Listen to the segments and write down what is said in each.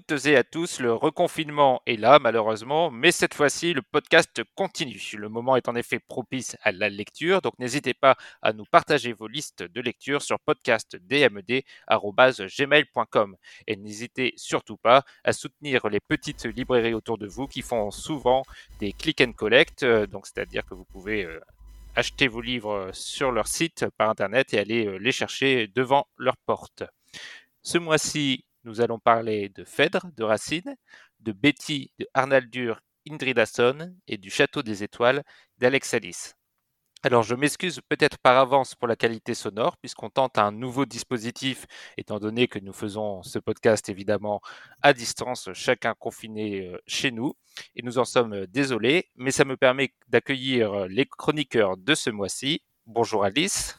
toutes et à tous, le reconfinement est là malheureusement, mais cette fois-ci le podcast continue. Le moment est en effet propice à la lecture, donc n'hésitez pas à nous partager vos listes de lecture sur podcastdmed.gmail.com et n'hésitez surtout pas à soutenir les petites librairies autour de vous qui font souvent des click and collect, euh, donc c'est-à-dire que vous pouvez euh, acheter vos livres sur leur site par internet et aller euh, les chercher devant leur porte. Ce mois-ci, nous allons parler de Phèdre de Racine, de Betty de Arnaldur Indridason et du Château des Étoiles d'Alex Alice. Alors je m'excuse peut-être par avance pour la qualité sonore puisqu'on tente un nouveau dispositif étant donné que nous faisons ce podcast évidemment à distance, chacun confiné euh, chez nous et nous en sommes désolés, mais ça me permet d'accueillir les chroniqueurs de ce mois-ci. Bonjour Alice.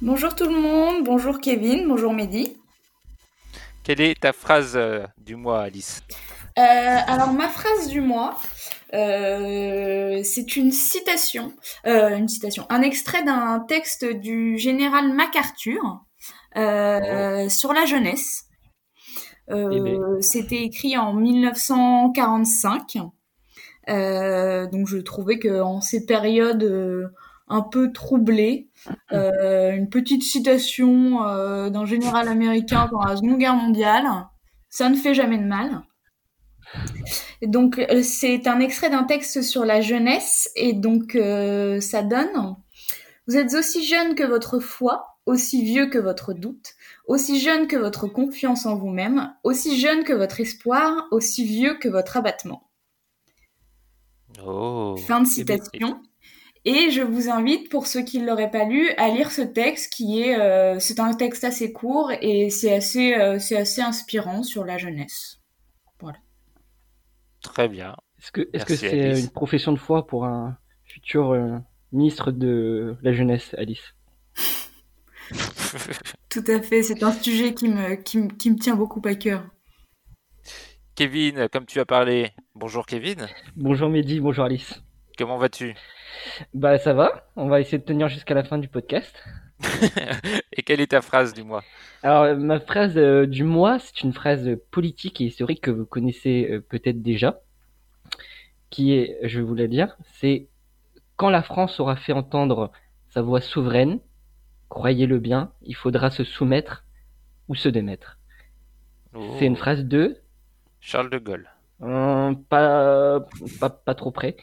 Bonjour tout le monde, bonjour Kevin, bonjour Mehdi. Quelle est ta phrase euh, du mois, Alice? Euh, Alors, ma phrase du mois, euh, c'est une citation, une citation, un extrait d'un texte du général MacArthur sur la jeunesse. Eh ben. C'était écrit en 1945. donc, je trouvais que en ces périodes un peu troublé. Euh, une petite citation euh, d'un général américain pendant la Seconde Guerre mondiale. Ça ne fait jamais de mal. donc euh, c'est un extrait d'un texte sur la jeunesse et donc ça donne Vous êtes aussi jeune que votre foi, aussi vieux que votre doute, aussi jeune que votre confiance en vous-même, aussi jeune que votre espoir, aussi vieux que votre abattement. Oh. Fin de citation. Et je vous invite, pour ceux qui ne l'auraient pas lu, à lire ce texte qui est, euh, c'est un texte assez court et c'est assez, euh, c'est assez inspirant sur la jeunesse. Voilà. Très bien. Est-ce que, est-ce que c'est une profession de foi pour un futur euh, ministre de la jeunesse, Alice Tout à fait. C'est un sujet qui me, qui, me, qui me tient beaucoup à cœur. Kevin, comme tu as parlé, bonjour Kevin. Bonjour Mehdi, bonjour Alice. Comment vas-tu? Bah ça va, on va essayer de tenir jusqu'à la fin du podcast. et quelle est ta phrase du mois Alors ma phrase euh, du mois, c'est une phrase politique et historique que vous connaissez euh, peut-être déjà, qui est, je vais vous la dire, c'est quand la France aura fait entendre sa voix souveraine, croyez-le bien, il faudra se soumettre ou se démettre. C'est une oh. phrase de Charles de Gaulle. Euh, pas, pas, pas trop près.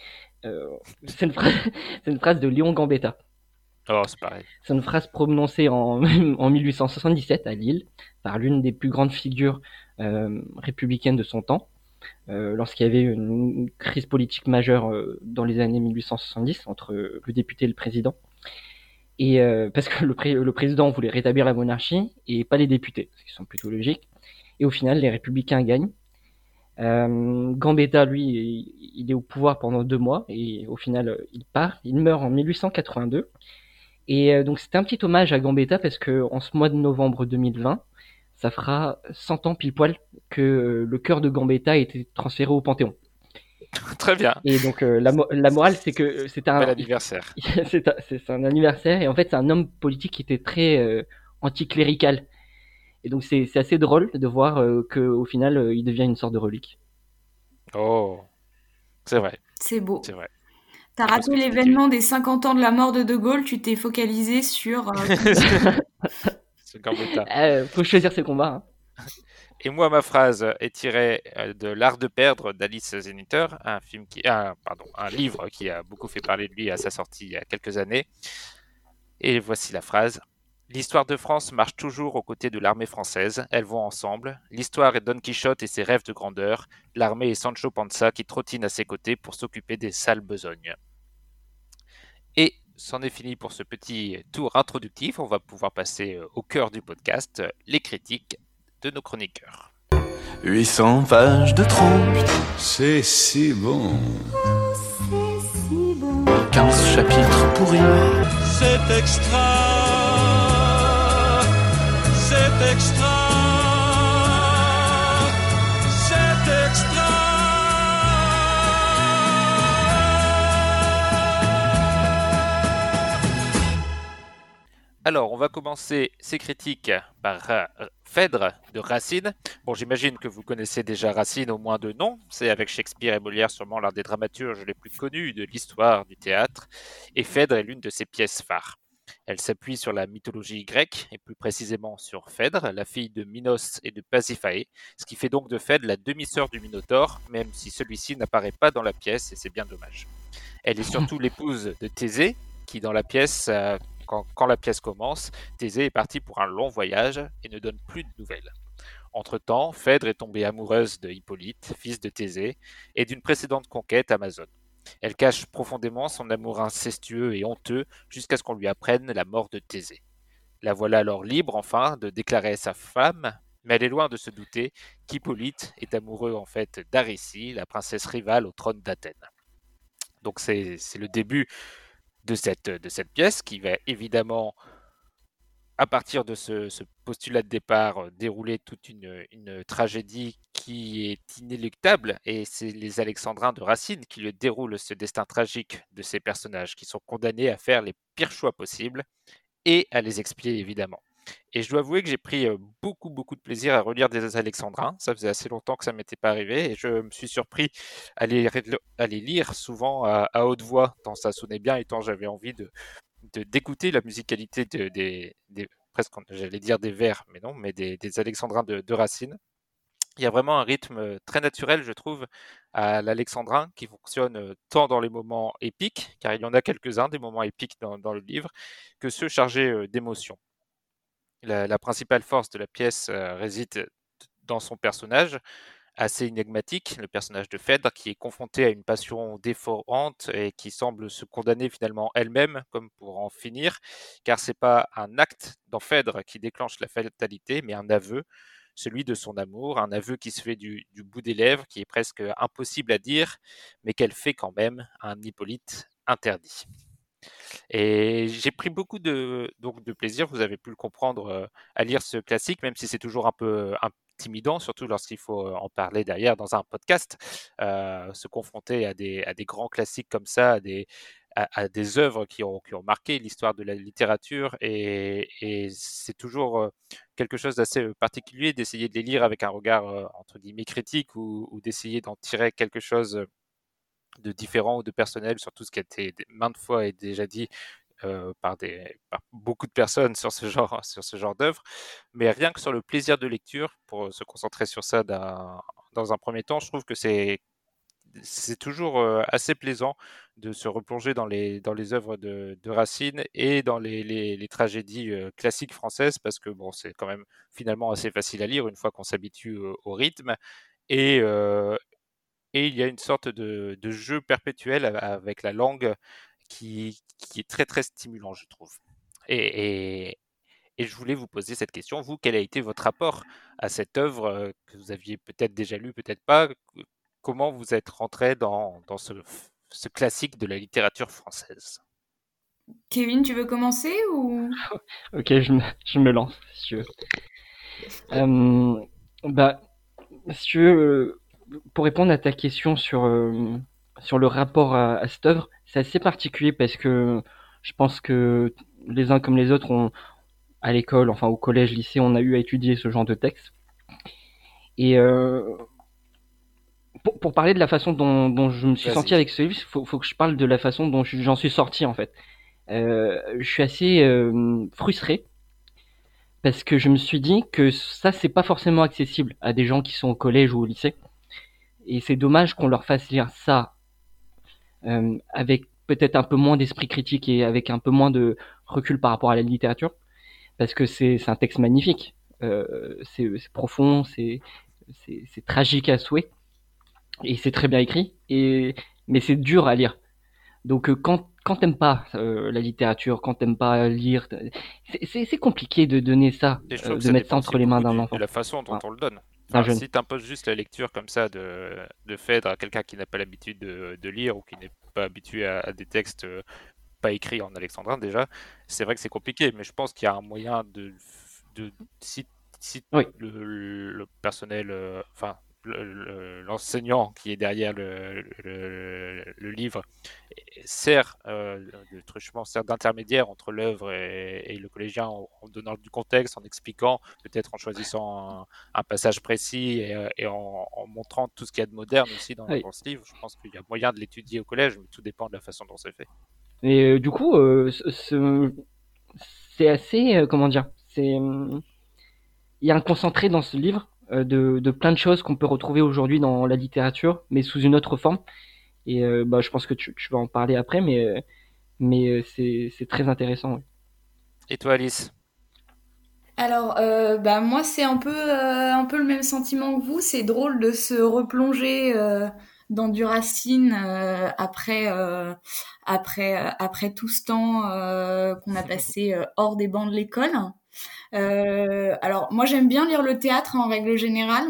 Euh, c'est une, phrase, une phrase de Léon Gambetta. Oh, c'est pareil. C'est une phrase prononcée en, en 1877 à Lille par l'une des plus grandes figures euh, républicaines de son temps, euh, lorsqu'il y avait une crise politique majeure euh, dans les années 1870 entre le député et le président. Et parce que le, le, président voulait rétablir la monarchie et pas les députés, ce qui sont plutôt logiques. Et au final, les républicains gagnent euh, Gambetta, lui, il est au pouvoir pendant deux mois et au final, il part. Il meurt en 1882. Et euh, donc, c'était un petit hommage à Gambetta parce que en ce mois de novembre 2020, ça fera 100 ans pile poil que euh, le cœur de Gambetta a été transféré au Panthéon. Très bien. Et donc la, la, morale, c'est que c'est un anniversaire. c'est un, un, anniversaire et en fait c'est un homme politique qui était très anticlérical. Et donc c'est assez drôle de voir euh, qu'au final, euh, il devient une sorte de relique. Oh, c'est vrai. C'est beau. C'est vrai. T'as raté l'événement des 50 ans de la mort de De Gaulle, tu t'es focalisé sur... Euh, euh, faut choisir ses combats. Hein. Et moi, ma phrase est tirée de L'Art de perdre d'Alice Zeniter, un, film qui, un, pardon, un livre qui a beaucoup fait parler de lui à sa sortie il y a quelques années. Et voici la phrase. L'histoire de France marche toujours aux côtés de l'armée française, elles vont ensemble. L'histoire est Don Quichotte et ses rêves de grandeur, l'armée est Sancho Panza qui trottine à ses côtés pour s'occuper des sales besognes. Et c'en est fini pour ce petit tour introductif, on va pouvoir passer euh, au cœur du podcast, les critiques de nos chroniqueurs. 800 pages de trompe, c'est si bon. c'est si bon. 15 chapitres pourris. C'est extra. Extra. Alors, on va commencer ces critiques par euh, Phèdre de Racine. Bon, j'imagine que vous connaissez déjà Racine au moins de nom. C'est avec Shakespeare et Molière sûrement l'un des dramaturges les plus connus de l'histoire du théâtre. Et Phèdre est l'une de ses pièces phares. Elle s'appuie sur la mythologie grecque, et plus précisément sur Phèdre, la fille de Minos et de Pasiphae, ce qui fait donc de Phèdre la demi-sœur du Minotaure, même si celui-ci n'apparaît pas dans la pièce, et c'est bien dommage. Elle est surtout l'épouse de Thésée, qui dans la pièce, euh, quand, quand la pièce commence, Thésée est partie pour un long voyage et ne donne plus de nouvelles. Entre-temps, Phèdre est tombée amoureuse de Hippolyte, fils de Thésée, et d'une précédente conquête amazone. Elle cache profondément son amour incestueux et honteux jusqu'à ce qu'on lui apprenne la mort de Thésée. La voilà alors libre, enfin, de déclarer sa femme, mais elle est loin de se douter qu'Hippolyte est amoureux en fait d'Aricie, la princesse rivale au trône d'Athènes. Donc c'est le début de cette, de cette pièce qui va évidemment, à partir de ce, postulat de départ, euh, dérouler toute une, tragédie qui est inéluctable. Et c'est les Alexandrins de Racine qui le déroulent ce destin tragique de ces personnages qui sont condamnés à faire les pires choix possibles et à les expier évidemment. Et je dois avouer que j'ai pris euh, beaucoup, beaucoup de plaisir à relire des Alexandrins. Ça faisait assez longtemps que ça m'était pas arrivé et je me suis surpris à les, lire souvent à, haute voix, tant ça sonnait bien et tant j'avais envie de- d'écouter la musicalité de- des, presque, j'allais dire des vers, mais non, mais des, Alexandrins de, Racine. Il y a vraiment un rythme euh, très naturel, je trouve, à l'alexandrin qui fonctionne euh, tant dans les moments épiques, car il y en a quelques-uns des moments épiques dans, le livre, que ceux chargés euh, d'émotions. La, principale force de la pièce réside dans son personnage, assez énigmatique, le personnage de Phèdre, qui est confronté à une passion déforante et qui semble se condamner finalement elle-même, comme pour en finir, car c'est pas un acte dans Phèdre qui déclenche la fatalité, mais un aveu, celui de son amour, un aveu qui se fait du, bout des lèvres, qui est presque impossible à dire, mais qu'elle fait quand même un Hippolyte interdit. Et j'ai pris beaucoup de, donc de plaisir, vous avez pu le comprendre, euh, à lire ce classique, même si c'est toujours un peu intimidant, surtout lorsqu'il faut euh, en parler derrière dans un podcast. Euh, se confronter à des, à des grands classiques comme ça, à des, à, des œuvres qui ont, qui ont marqué l'histoire de la littérature. Et, c'est toujours euh, quelque chose d'assez particulier d'essayer de les lire avec un regard, entre guillemets, critique ou, ou d'essayer d'en tirer quelque chose de différent ou de personnel sur tout ce qui a été maintes fois et déjà dit euh, par, des, beaucoup de personnes sur ce genre, sur genre d'œuvre, mais rien que sur le plaisir de lecture, pour se concentrer sur ça dans un premier temps, je trouve que c'est c'est toujours euh, assez plaisant de se replonger dans les, dans les œuvres de, Racine et dans les, les, tragédies euh, classiques françaises, parce que bon, c'est quand même finalement assez facile à lire une fois qu'on s'habitue au, rythme. Et, et il y a une sorte de, de jeu perpétuel avec la langue qui, qui est très très stimulant, je trouve. Et, et, et je voulais vous poser cette question, vous, quel a été votre rapport à cette œuvre euh, que vous aviez peut-être déjà lue, peut-être pas? Comment vous êtes rentré dans, dans ce, ce classique de la littérature française? Kevin, tu veux commencer ou? Ok, je me, je me lance, si tu veux. Euh, bah, si tu veux, euh, pour répondre à ta question sur, euh, sur le rapport à, à cette œuvre, c'est assez particulier parce que je pense que les uns comme les autres ont, à l'école, enfin au collège, lycée, on a eu à étudier ce genre de texte. Et euh, pour, pour parler de la façon dont, dont je me suis senti avec ce livre, il faut, faut que je parle de la façon dont je- j'en suis sorti en fait. Euh, je suis assez euh, frustré parce que je me suis dit que ça c'est pas forcément accessible à des gens qui sont au collège ou au lycée et c'est dommage qu'on leur fasse lire ça avec peut-être un peu moins d'esprit critique et avec un peu moins de recul par rapport à la littérature parce que c'est un texte magnifique euh, c'est profond c'est tragique à souhait et c'est très bien écrit et mais c'est dur à lire donc euh, quand quand t'aimes pas euh, la littérature, quand t'aimes pas lire, c'est- compliqué de donner ça, euh, de ça mettre ça entre les mains d'un du- enfant. de la façon dont on le donne. D'un Enfin, jeune. si tu imposes juste la lecture comme ça de, de Phèdre à quelqu'un qui n'a pas l'habitude de, de lire ou qui n'est pas habitué à, à des textes euh, pas écrits en alexandrin déjà, c'est vrai que c'est compliqué, mais je pense qu'il y a un moyen de, de si Oui. le, le personnel, euh, enfin le- le- l'enseignant qui est derrière le livre sert euh, truchement, sert d'intermédiaire entre l'œuvre et, et le collégien en, en donnant du contexte, en expliquant, peut-être en choisissant un, un passage précis et, euh, et en, en montrant tout ce qu'il y a de moderne aussi dans, Oui. dans ce livre. Je pense qu'il y a moyen de l'étudier au collège, mais tout dépend de la façon dont c'est fait. Et euh, du coup, euh, ce- ce- c'est assez, euh, comment dire, c'est, il y a un concentré dans ce livre de, de plein de choses qu'on peut retrouver aujourd'hui dans la littérature, mais sous une autre forme. Et euh, bah, je pense que tu, tu vas en parler après, mais, euh, mais euh, c'est, c'est très intéressant. ouais. Et toi, Alice? Alors, euh, bah moi, c'est un peu, euh, un peu le même sentiment que vous. C'est drôle de se replonger euh, dans du Racine euh, après, euh, après, euh, après tout ce temps euh, qu'on a passé euh, hors des bancs de l'école. Euh, alors, moi, j'aime bien lire le théâtre en règle générale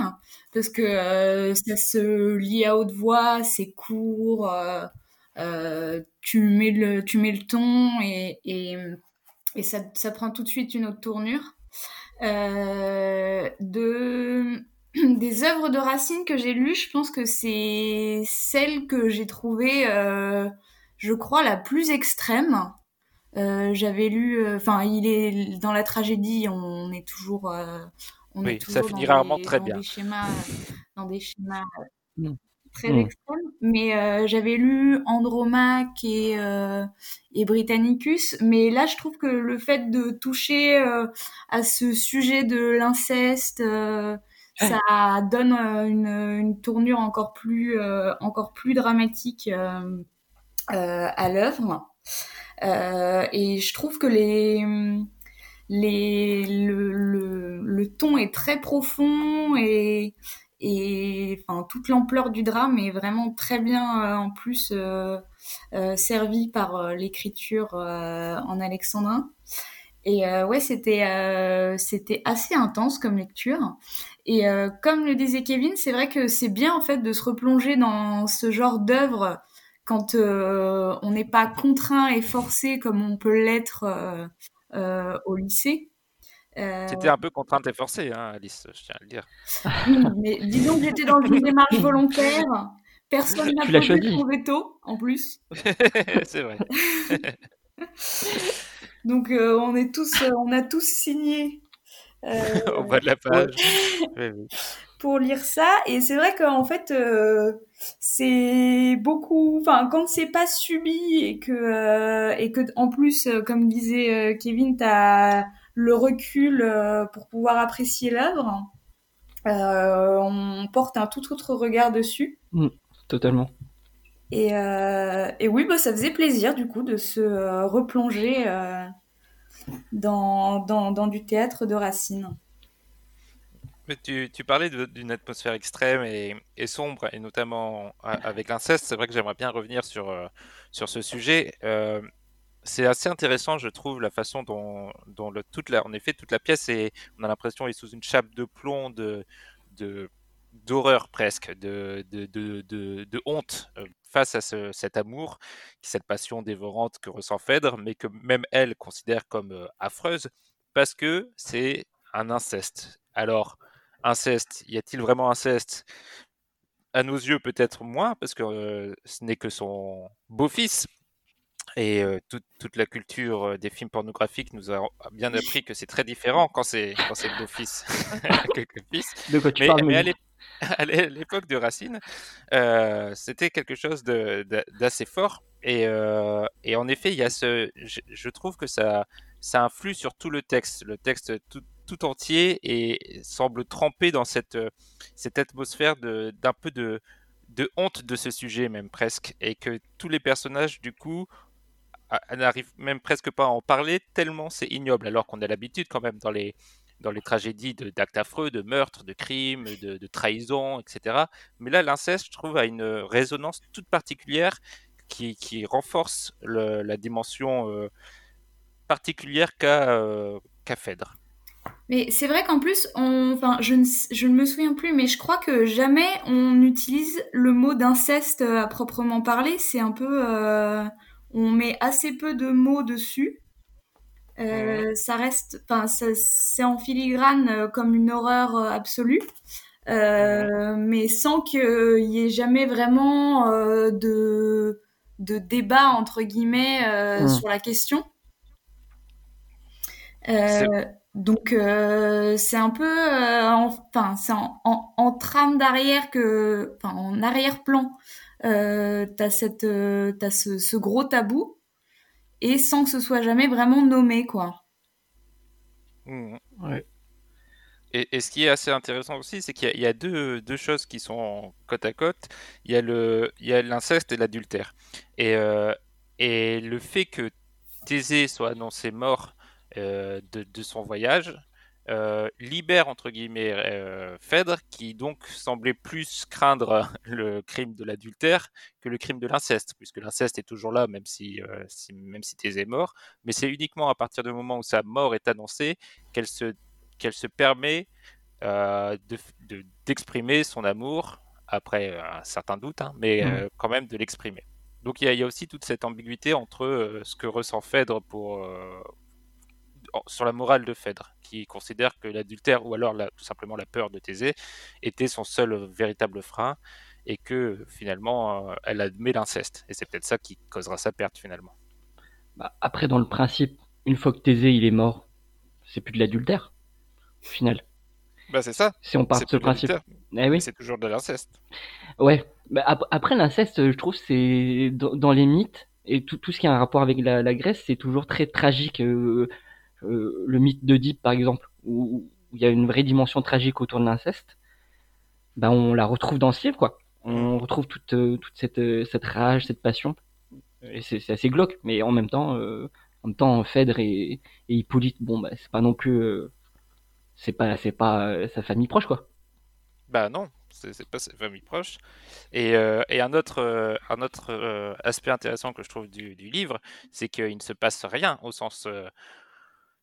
parce que euh, ça se lit à haute voix, c'est court, euh, euh, tu mets le, tu mets le ton et, et, ça, prend tout de suite une autre tournure. De des œuvres de Racine que j'ai lues, je pense que c'est celle que j'ai trouvée, je crois, la plus extrême. J'avais lu, enfin, il est dans la tragédie, on est toujours, on Oui, est ça finit dans rarement des- très dans bien. Des schémas, dans des schémas Mm. très Mm. extrêmes. Mais euh, j'avais lu Andromaque et, euh, et Britannicus. Mais là, je trouve que le fait de toucher euh, à ce sujet de l'inceste, euh, ça donne euh, une, une tournure encore plus, euh, encore plus dramatique euh, euh, à l'œuvre. Euh, et je trouve que les, le, ton est très profond et, enfin, toute l'ampleur du drame est vraiment très bien euh, en plus euh, euh, servie par euh, l'écriture en alexandrin. Et ouais, c'était c'était assez intense comme lecture. Et comme le disait Kevin, c'est vrai que c'est bien en fait de se replonger dans ce genre d'œuvre quand on n'est pas contraint et forcé comme on peut l'être au lycée. Euh, C'était un peu contrainte et forcée, hein, Alice, je tiens à le dire. oui, mais disons que j'étais dans une démarche volontaire. Personne n'a posé choisi. son veto, en plus. c'est vrai. Donc euh, on est tous, euh, on a tous signé euh, Au bas de la page. Oui, oui. pour lire ça. Et c'est vrai qu'en fait, euh, c'est beaucoup. Enfin, quand c'est pas subi et que euh, et que en plus, euh, comme disait euh, Kevin, t'as le recul euh, pour pouvoir apprécier l'œuvre. euh, on porte un tout autre regard dessus. Totalement. Et, euh, et oui, bah, ça faisait plaisir du coup de se euh, replonger euh, dans, dans, dans du théâtre de Racine. Tu, tu parlais d'une atmosphère extrême et, sombre, et notamment avec l'inceste. C'est vrai que j'aimerais bien revenir sur, euh, sur ce sujet. Euh, c'est assez intéressant, je trouve, la façon dont, dont le, toute la, en effet, toute la pièce est, on a l'impression, est sous une chape de plomb, de, de, d'horreur presque, de, de, de, de, de honte euh, face à ce, cet amour, cette passion dévorante que ressent Phèdre, mais que même elle considère comme affreuse, parce que c'est un inceste. Alors, inceste, y a-t-il vraiment inceste? À nos yeux, peut-être moins, parce que ce n'est que son beau-fils. Et euh, toute, toute la culture euh, des films pornographiques nous a bien appris que c'est très différent quand c'est quand c'est fils. De quoi tu Mais, parles, mais à l'époque de Racine, euh, c'était quelque chose d'assez fort. Et, euh, et en effet, il y a ce, je, je trouve que ça, ça influe sur tout le texte. Le texte tout, tout entier et semble tremper dans cette, cette atmosphère d'un peu de, de honte de ce sujet, même presque. Et que tous les personnages, du coup, a- n'arrivent même presque pas à en parler tellement c'est ignoble. Alors qu'on a l'habitude quand même dans les, dans les tragédies d'actes affreux, de meurtres, de crimes, de, de trahisons, etc. Mais là, l'inceste, je trouve, a une résonance toute particulière qui, qui renforce la dimension euh, particulière qu'a euh, Phèdre. Mais c'est vrai qu'en plus, enfin, je ne, je ne me souviens plus, mais je crois que jamais on utilise le mot d'inceste euh, à proprement parler. C'est un peu, euh, on met assez peu de mots dessus. Euh, Ça reste, enfin, c'est en filigrane euh, comme une horreur euh, absolue, euh, mais sans qu'il y ait jamais vraiment euh, de de débat entre guillemets euh, Mm. sur la question. Donc c'est un peu, enfin c'est en, en, en trame d'arrière que, enfin en arrière-plan, euh, t'as cette, euh, t'as ce, ce gros tabou et sans que ce soit jamais vraiment nommé quoi. Mhm. Ouais. Et, et ce qui est assez intéressant aussi, c'est qu'il y a, il y a deux, deux choses qui sont côte à côte. Il y a le, il y a l'inceste et l'adultère. Et, euh, et le fait que Thésée soit annoncé mort euh, de, de son voyage euh, libère entre guillemets euh, Phèdre, qui donc semblait plus craindre le crime de l'adultère que le crime de l'inceste, puisque l'inceste est toujours là, même si, euh, si- même si Thésée est mort. Mais c'est uniquement à partir du moment où sa mort est annoncée qu'elle se qu'elle se permet euh, de- de- d'exprimer son amour, après un certain doute, hein, mais euh, quand même de l'exprimer. Donc il y, y a aussi toute cette ambiguïté entre ce que ressent Phèdre pour, sur la morale de Phèdre, qui considère que l'adultère, ou alors la- tout simplement la peur de Thésée, était son seul véritable frein, et que finalement euh, elle admet l'inceste. Et c'est peut-être ça qui causera sa perte finalement. Bah, après, dans le principe, une fois que Thésée il est mort, c'est plus de l'adultère, au final. Bah c'est ça, Si on part c'est de ce principe. Eh mais oui, c'est toujours de l'inceste. ouais. Bah, ap- après, l'inceste, je trouve, c'est dans, dans les mythes et tout, tout ce qui a un rapport avec la, la Grèce, c'est toujours très tragique. euh, le mythe d'Oedipe, par exemple, où où il y a une vraie dimension tragique autour de l'inceste, bah, on la retrouve dans ce livre, quoi. On retrouve toute, euh, toute cette, euh, cette rage, cette passion. Et c'est assez glauque, mais en même temps, euh, en même temps, Phèdre et, et Hippolyte, bon, bah, c'est pas non plus, euh, c'est pas, c'est pas euh, sa famille proche, quoi. Bah non, c'est pas sa famille proche. Et, euh, et un autre, euh, un autre euh, aspect intéressant que je trouve du, du livre, c'est qu'il ne se passe rien au sens euh,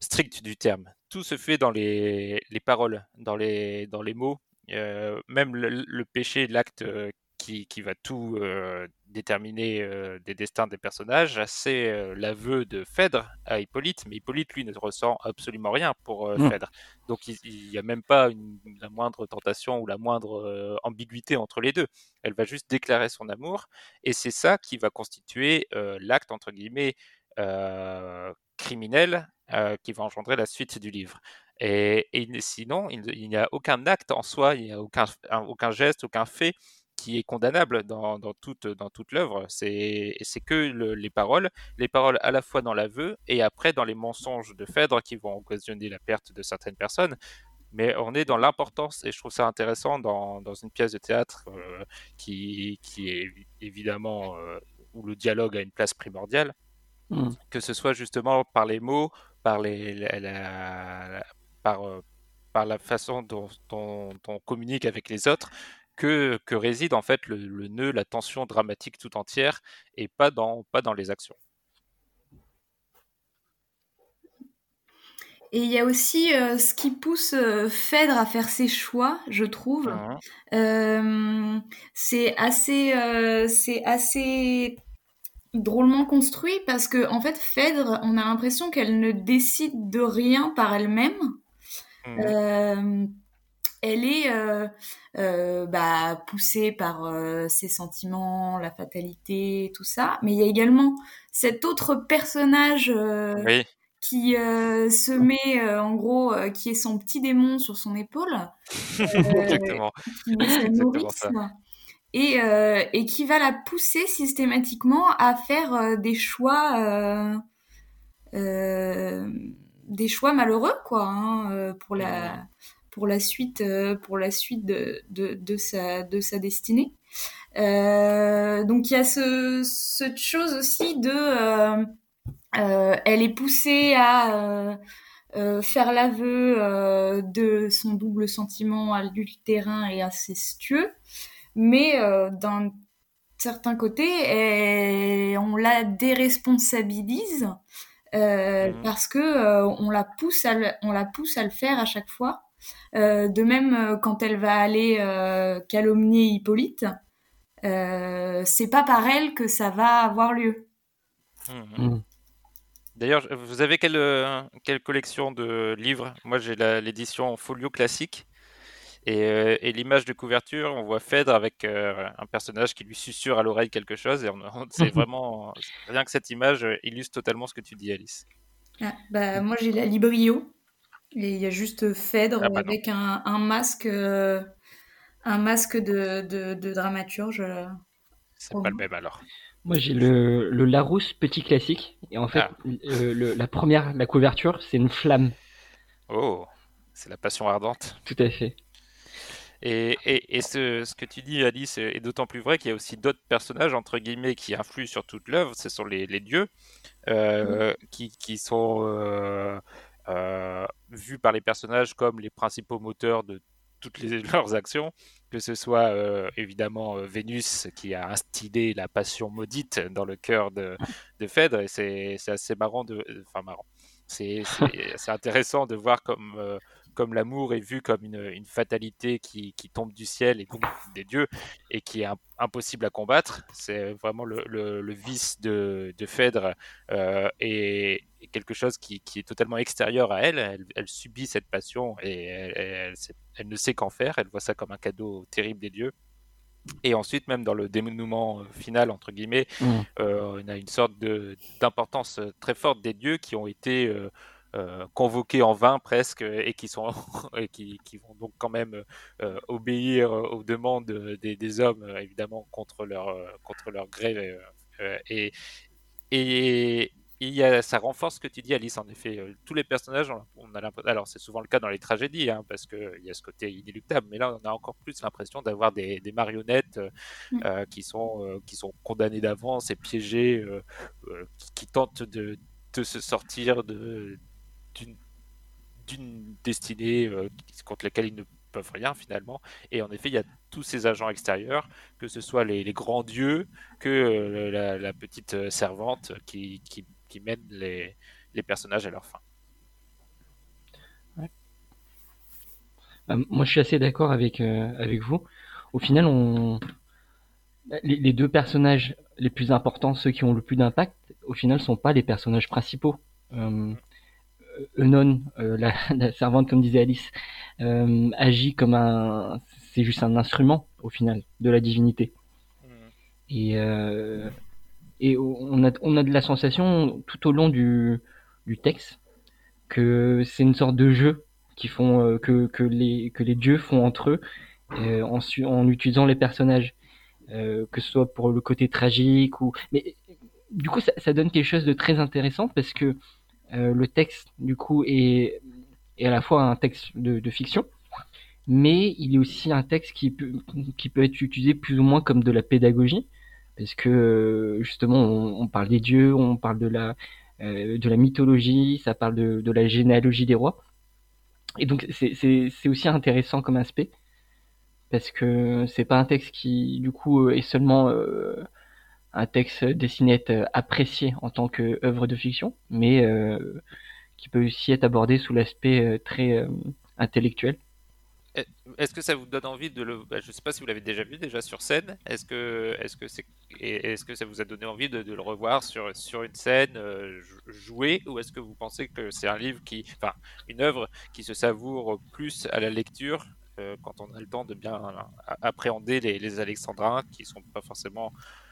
strict du terme. Tout se fait dans les, les paroles, dans les, dans les mots. Euh, même le, le péché, l'acte euh, qui, qui va tout euh, déterminer euh, des destins des personnages, c'est euh, l'aveu de Phèdre à Hippolyte, mais Hippolyte, lui, ne ressent absolument rien pour. Phèdre. Donc il n'y a même pas une- la moindre tentation ou la moindre ambiguïté entre les deux. Elle va juste déclarer son amour, et c'est ça qui va constituer l'acte, entre guillemets, criminel euh, qui va engendrer la suite du livre. Et, sinon, il, n'y a aucun acte en soi, il n'y a aucun, un- aucun geste, aucun fait qui est condamnable dans, dans toute, dans toute l'œuvre. C'est que le- les paroles, les paroles à la fois dans l'aveu et après dans les mensonges de Phèdre qui vont occasionner la perte de certaines personnes. Mais on est dans l'importance, et je trouve ça intéressant dans, dans une pièce de théâtre euh, qui, qui est évi- évidemment euh, où le dialogue a une place primordiale, Mm. que ce soit justement par les mots, par, les, la, la- la- par, euh, par la façon dont, dont- dont on communique avec les autres, que, que réside en fait le, le nœud, la tension dramatique tout entière, et pas dans, pas dans les actions. Et il y a aussi euh, ce qui pousse euh, Phèdre à faire ses choix, je trouve. Mhm. Euh, c'est assez, euh, c'est assez drôlement construit parce que en fait Phèdre, on a l'impression qu'elle ne décide de rien par elle-même. Mhm. Euh, elle est euh, euh, bah, poussée par ses sentiments, la fatalité, tout ça. Mais il y a également cet autre personnage Oui, qui se met, euh, en gros, qui est son petit démon sur son épaule, exactement. qui est sa Exactement nourrice, ça. Et, euh, et qui va la pousser systématiquement à faire euh, des choix, euh, des choix malheureux, quoi, hein, pour la pour la suite, pour la suite de, de, de sa de sa destinée. Donc il y a ce, cette chose aussi de elle est poussée à euh, faire l'aveu euh, de son double sentiment adultérin et incestueux, mais euh, d'un certain côté, elle- on la déresponsabilise euh, Mhm. parce que euh, on la pousse à le, on la pousse à le faire à chaque fois. Euh, de même, quand elle va aller euh, calomnier Hippolyte, euh, c'est pas par elle que ça va avoir lieu. Mhm. Mm. D'ailleurs, vous avez quelle, quelle collection de livres? Moi, j'ai l'édition folio classique. Et, euh, et l'image de couverture, on voit Phèdre avec euh, un personnage qui lui susurre à l'oreille quelque chose. Et c'est vraiment rien que cette image illustre totalement ce que tu dis, Alice. Ah, bah, moi, j'ai la Librio. Et il y a juste Phèdre ah, bah avec un, un, masque, un masque de, de, de dramaturge. C'est pas le même alors. Moi, j'ai le, le, Larousse petit classique. Et en fait, ah. le, la première, la couverture, c'est une flamme. Oh, c'est la passion ardente. Tout à fait. Et, et, et ce, ce, que tu dis, Alice, est d'autant plus vrai qu'il y a aussi d'autres personnages, entre guillemets, qui influent sur toute l'œuvre. Ce sont les, les dieux, euh, qui, qui, sont euh, euh, vus par les personnages comme les principaux moteurs de toutes les, leurs actions, que ce soit euh, évidemment euh, Vénus qui a instillé la passion maudite dans le cœur de, de Phèdre, et c'est assez marrant de, enfin marrant, c'est intéressant de voir comme comme l'amour est vu comme une, une fatalité qui, qui, tombe du ciel et donc des dieux et qui est impossible à combattre. C'est vraiment le, le, le, vice de, de Phèdre euh, et, quelque chose qui, qui, est totalement extérieur à elle. Elle, elle subit cette passion et elle, elle, ne sait qu'en faire. Elle voit ça comme un cadeau terrible des dieux. Et ensuite, même dans le dénouement final, entre guillemets, mmh. euh, on a une sorte d'importance très forte des dieux qui ont été euh, euh, convoqués en vain presque et qui sont et qui, qui, vont donc quand même euh, obéir aux demandes des, des, hommes évidemment contre leur contre leur gré et et il y a, ça renforce ce que tu dis, Alice. En effet, tous les personnages, on a alors c'est souvent le cas dans les tragédies, hein, parce qu'il y a ce côté inéluctable, mais là, on a encore plus l'impression d'avoir des, des, marionnettes mmh. euh, qui sont qui sont condamnées d'avance et piégées, euh, qui, qui, tentent de, de se sortir de d'une destinée euh, contre laquelle ils ne peuvent rien finalement. Et en effet, il y a tous ces agents extérieurs, que ce soit les, grands dieux, que euh, la, petite euh, servante qui, qui, mène les, les, personnages à leur fin. Moi, je suis assez d'accord avec, avec vous. Au final, on... Les, les, deux personnages les plus importants, ceux qui ont le plus d'impact, au final, sont pas les personnages principaux. Eunon, euh, la, servante comme disait Alice, euh, agit comme un, c'est juste un instrument au final de la divinité. Mm. Et euh, et on a on a de la sensation tout au long du du texte que c'est une sorte de jeu qui font que que les que les dieux font entre eux en en utilisant les personnages que ce soit pour le côté tragique ou mais du coup ça, ça donne quelque chose de très intéressant parce que euh, le texte, du coup, est, est, à la fois un texte de, fiction, mais il est aussi un texte qui peut, qui peut être utilisé plus ou moins comme de la pédagogie, parce que euh, justement, on, parle des dieux, on parle de la, euh, de la mythologie, ça parle de, de la généalogie des rois. Et donc, c'est aussi intéressant comme aspect, parce que c'est pas un texte qui, du coup, est seulement un texte destiné à être apprécié en tant qu'œuvre de fiction, mais euh, qui peut aussi être abordé sous l'aspect euh, très euh, intellectuel. Est-ce que ça vous donne envie de le bah, Je ne sais pas si vous l'avez déjà vu déjà sur scène. Est-ce que est-ce que c'est est-ce que ça vous a donné envie de, le revoir sur sur une scène jouée ou est-ce que vous pensez que c'est un livre qui enfin une œuvre qui se savoure plus à la lecture quand on a le temps de bien appréhender les, alexandrins qui sont pas forcément euh,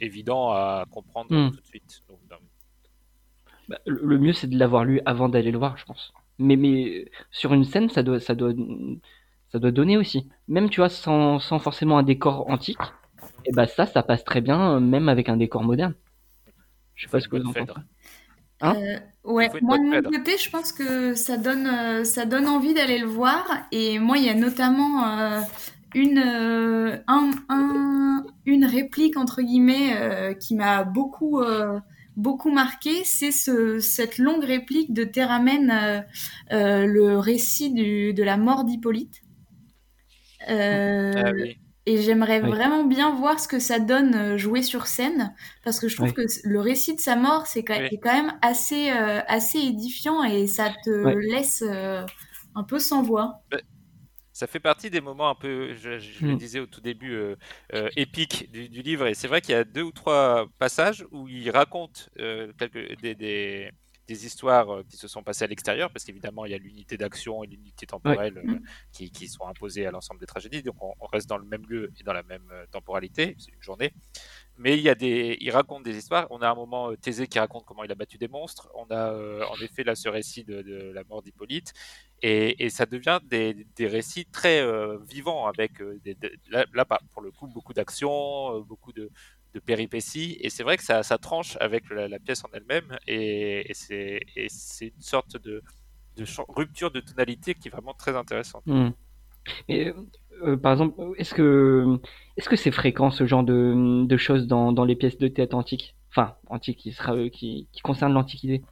évident à comprendre hmm. tout de suite. Bah, le mieux, c'est de l'avoir lu avant d'aller le voir, je pense. Mais, mais sur une scène, ça doit, ça doit, ça doit donner aussi. Même, tu vois, sans, sans forcément un décor antique, et eh bah ça, ça passe très bien, même avec un décor moderne. Je sais pas ce que vous en pensez. Hein euh, ouais, moi de mon côté, je pense que ça donne, euh, ça donne envie d'aller le voir. Et moi, il y a notamment une, euh, un, une réplique entre guillemets euh, qui m'a beaucoup euh, beaucoup marqué, c'est ce, cette longue réplique de Théramène, le récit du, de la mort d'Hippolyte. Ah et j'aimerais vraiment bien voir ce que ça donne jouer sur scène, parce que je trouve que le récit de sa mort, c'est quand, quand, même assez, assez édifiant et ça te laisse un peu sans voix. Bah, ça fait partie des moments un peu, je, je le Mm. disais au tout début, euh, euh, épiques du, du livre. Et c'est vrai qu'il y a deux ou trois passages où il raconte euh, quelques, des, des, des histoires euh, qui se sont passées à l'extérieur, parce qu'évidemment, il y a l'unité d'action et l'unité temporelle qui, qui sont imposées à l'ensemble des tragédies. Donc, on, on reste dans le même lieu et dans la même temporalité. C'est une journée. Mais il y a des, il raconte des histoires. On a un moment euh, Thésée qui raconte comment il a battu des monstres. On a euh, en effet là ce récit de, de la mort d'Hippolyte, et, et ça devient des, des récits très euh, vivants avec euh, des, des- là, là, par- pour le coup beaucoup d'action, euh, beaucoup de, de péripéties. Et c'est vrai que ça, ça tranche avec la, la pièce en elle-même, et, et c'est une sorte de, rupture de tonalité qui est vraiment très intéressante. Hmm. Euh, par exemple, est-ce que est-ce que c'est fréquent ce genre de, de choses dans, dans les pièces de théâtre antiques? Enfin, antiques qui sera euh, qui, qui concernent l'Antiquité.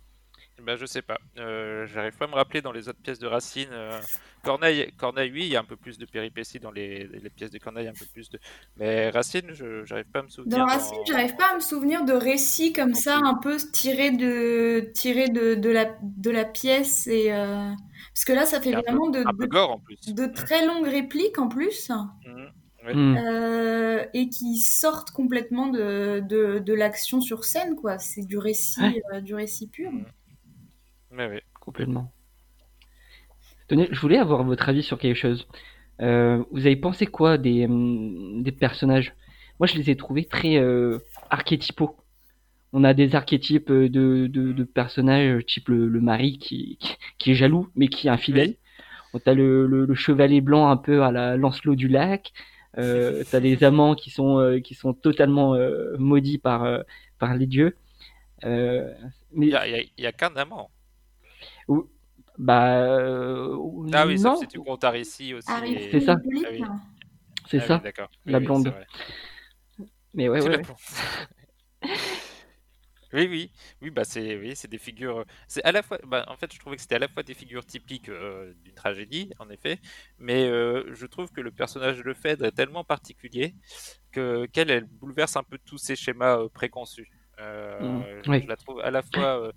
Ben, je sais pas. Euh, J'arrive pas à me rappeler dans les autres pièces de Racine. euh, Corneille, Corneille, oui, il y a un peu plus de péripéties dans les, les pièces de Corneille, un peu plus de. Mais Racine, je j'arrive pas à me souvenir. Dans Racine, j'arrive pas à me souvenir de récits comme ça, plus. un peu tirés de, tirés de, de, la, de la pièce. Et, euh, Parce que là, ça fait peu, vraiment de, de, gore en plus. de très longues répliques en plus. Oui. Hmm. euh, et qui sortent complètement de, de, de l'action sur scène, quoi. C'est du récit, Ouais. euh, du récit pur. Mais oui. Complètement. Tenez, je voulais avoir votre avis sur quelque chose. Euh, vous avez pensé quoi des, hum, des personnages? Moi, je les ai trouvés très euh, archétypaux. On a des archétypes de, de, de personnages, type le, le mari qui, qui, qui est jaloux, mais qui est infidèle. T'as le, le, le chevalier blanc un peu à la Lancelot du lac. Euh, t'as les amants qui sont euh, qui sont totalement euh, maudits par par les dieux. Mais Il y a, il y a- y a qu'un amant. Bah euh, Ah oui, non, sauf si tu comptes aussi. Harry et- C'est ça. Ah oui. c'est Ah ça. d'accord. la Oui, oui, blonde. Mais ouais, la. Oui, oui, oui, bah c'est, oui, c'est des figures. C'est à la fois, bah, en fait, je trouvais que c'était à la fois des figures typiques euh, d'une tragédie, en effet, mais euh, je trouve que le personnage de Phèdre est tellement particulier que qu'elle, elle bouleverse un peu tous ces schémas euh, préconçus. Euh, Mm, je, oui. je la trouve à la fois euh,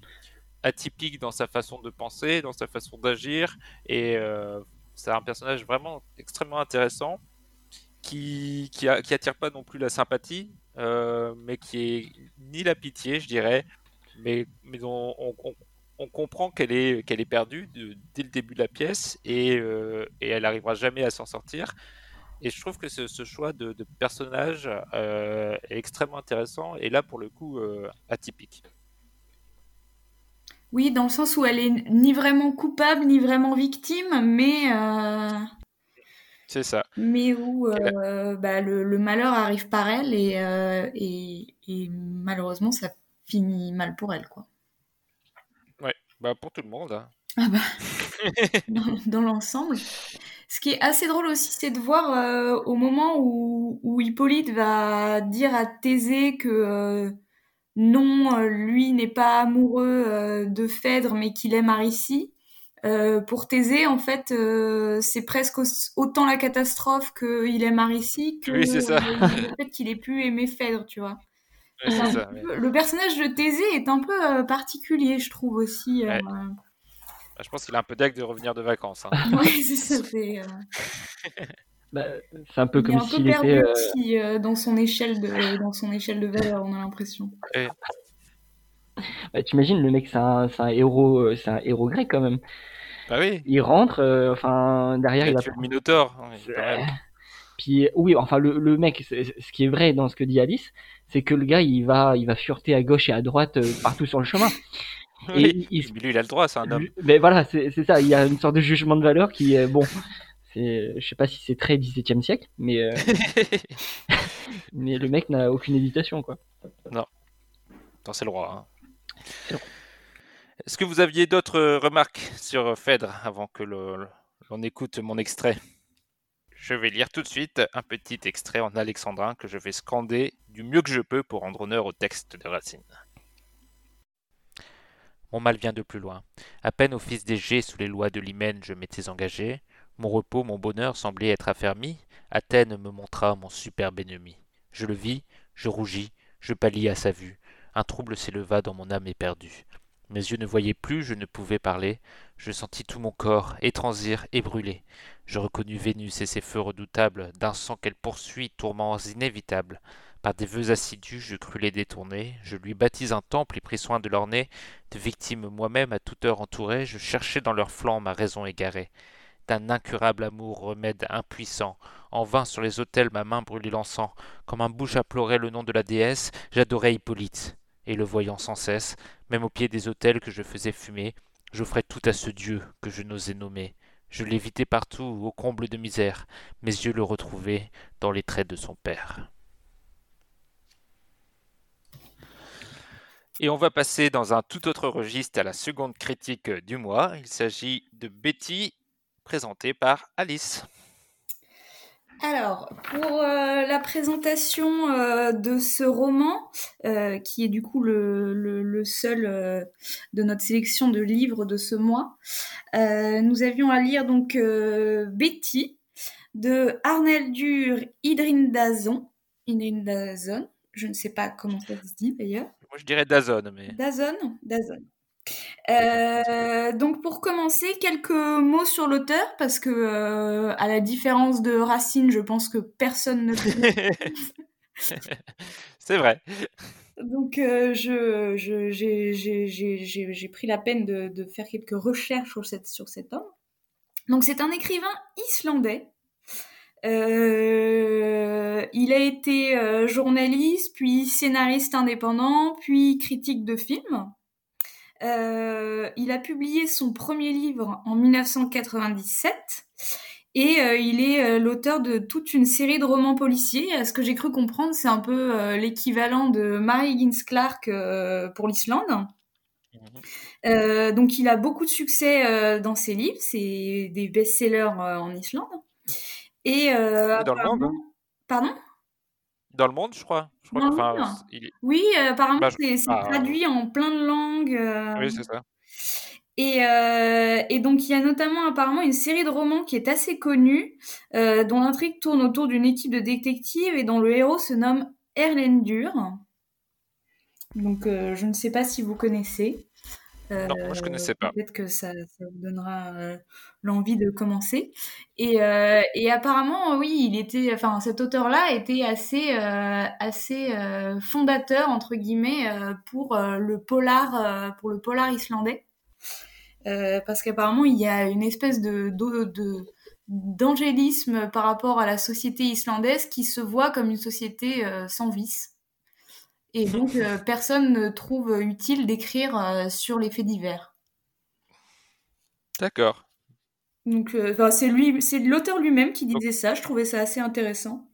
atypique dans sa façon de penser, dans sa façon d'agir, et euh, c'est un personnage vraiment extrêmement intéressant qui, qui, attire pas non plus la sympathie, euh, mais qui est ni la pitié, je dirais, mais, mais on, on- comprend qu'elle est, qu'elle est perdue dès le début de la pièce et, euh, et elle arrivera jamais à s'en sortir. Et je trouve que ce, choix de, personnage est extrêmement intéressant et là, pour le coup, atypique. Oui, dans le sens où elle est ni vraiment coupable, ni vraiment victime, mais, euh, C'est ça. mais où euh, bah, le, le malheur arrive par elle et, euh, et, et malheureusement ça finit mal pour elle, quoi. Ouais, bah pour tout le monde. hein. Ah bah, dans, dans l'ensemble. Ce qui est assez drôle aussi, c'est de voir euh, au moment où, où Hippolyte va dire à Thésée que non, euh, lui n'est pas amoureux euh, de Phèdre, mais qu'il aime Aricie. Euh, pour Thésée, en fait, euh, c'est presque au- autant la catastrophe qu'il aime Aricie que Oui, ça. le fait qu'il ait pu aimer Phèdre, tu vois. Ça, peu-. Le personnage de Thésée est un peu euh, particulier, je trouve aussi. Ouais. Bah, Je pense qu'il a un peu d'acte de revenir de vacances. hein. ouais, c'est ça. c'est, euh, Bah, c'est un peu comme s'il était. euh, aussi euh, dans son échelle de dans son échelle de valeur, on a l'impression. bah, T'imagines le mec, c'est un, héros, euh, c'est un héros grec quand même. Bah oui, Il rentre, euh, enfin derrière il a le Minotaure. ouais. Puis oui, enfin le, le mec, ce qui est vrai dans ce que dit Alice, c'est que le gars il va il va fureter à gauche et à droite euh, partout sur le chemin. Et Oui. il, il- Mais lui, il a le droit, c'est un homme. mais voilà, c'est c'est ça. Il y a une sorte de jugement de valeur qui est bon. C'est, je sais pas si c'est très 17e siècle, mais euh, mais le mec n'a aucune hésitation quoi. Non, c'est le roi. hein. Est-ce que vous aviez d'autres euh, remarques sur Phèdre avant que l'on écoute mon extrait? Je vais lire tout de suite un petit extrait en alexandrin que je vais scander du mieux que je peux pour rendre honneur au texte de Racine. Mon mal vient de plus loin. À peine au fils des Gées sous les lois de l'hymen je m'étais engagé, mon repos, mon bonheur semblaient être affermis, Athènes me montra mon superbe ennemi. Je le vis, je rougis, je pâlis à sa vue, un trouble s'éleva dans mon âme éperdue. Mes yeux ne voyaient plus, je ne pouvais parler. Je sentis tout mon corps étransir et brûler. Je reconnus Vénus et ses feux redoutables, d'un sang qu'elle poursuit, tourments inévitables. Par des vœux assidus, je crus les détourner. Je lui bâtis un temple et pris soin de l'orner. De victimes moi-même à toute heure entouré, je cherchais dans leurs flancs ma raison égarée. D'un incurable amour remède impuissant, en vain sur les autels ma main brûlait l'encens. Comme un bouche implorait le nom de la déesse, j'adorais Hippolyte. Et le voyant sans cesse, même au pied des autels que je faisais fumer, j'offrais tout à ce Dieu que je n'osais nommer. Je l'évitais partout, au comble de misère. Mes yeux le retrouvaient dans les traits de son père. Et on va passer dans un tout autre registre à la seconde critique du mois. Il s'agit de Betty, présentée par Alice. Alors, pour euh, la présentation euh, de ce roman, euh, qui est du coup le, le, le seul de notre sélection de livres de ce mois, nous avions à lire donc Betty de Arnaldur Idrindazon. Idrindazon, je ne sais pas comment ça se dit d'ailleurs. Moi je dirais Dazone, mais. Dazon, Dazon. Euh, donc pour commencer, quelques mots sur l'auteur parce que euh, à la différence de Racine, je pense que personne ne connaît. C'est vrai. Donc euh, je, je- j'ai, j'ai- j'ai- j'ai- j'ai pris la peine de, de faire quelques recherches sur, cette, sur cet homme. Donc c'est un écrivain islandais. Euh, il a été euh, journaliste, puis scénariste indépendant, puis critique de films. Euh, il a publié son premier livre en 1997 et euh, il est euh, l'auteur de toute une série de romans policiers. À ce que j'ai cru comprendre, c'est un peu l'équivalent de Mary Higgins Clark pour l'Islande. Euh, donc il a beaucoup de succès dans ses livres, c'est des best-sellers en Islande. Et Et dans le monde, apparemment- Pardon? Dans le monde, je crois. Je crois Dans que, le enfin, monde. il- Oui, euh, apparemment Bah, je- c'est ah, traduit en plein de langues. euh, Oui, c'est ça. Et, euh, et donc il y a notamment apparemment une série de romans qui est assez connue, euh, dont l'intrigue tourne autour d'une équipe de détectives et dont le héros se nomme Erlendur. Donc euh, je ne sais pas si vous connaissez. Euh, Non, moi, je connaissais pas. Peut-être que ça, ça vous donnera euh, l'envie de commencer. Et, euh, et apparemment, oui, il était, enfin, cet auteur-là était assez, euh, assez euh, fondateur entre guillemets euh, pour euh, le polar, euh, pour le polar islandais. Euh, parce qu'apparemment il y a une espèce de, de, de- d'angélisme par rapport à la société islandaise qui se voit comme une société euh, sans vice. Et donc euh, personne ne trouve utile d'écrire euh, sur les faits divers. D'accord. Donc euh, c'est lui, c'est l'auteur lui-même qui disait ça. Je trouvais ça assez intéressant.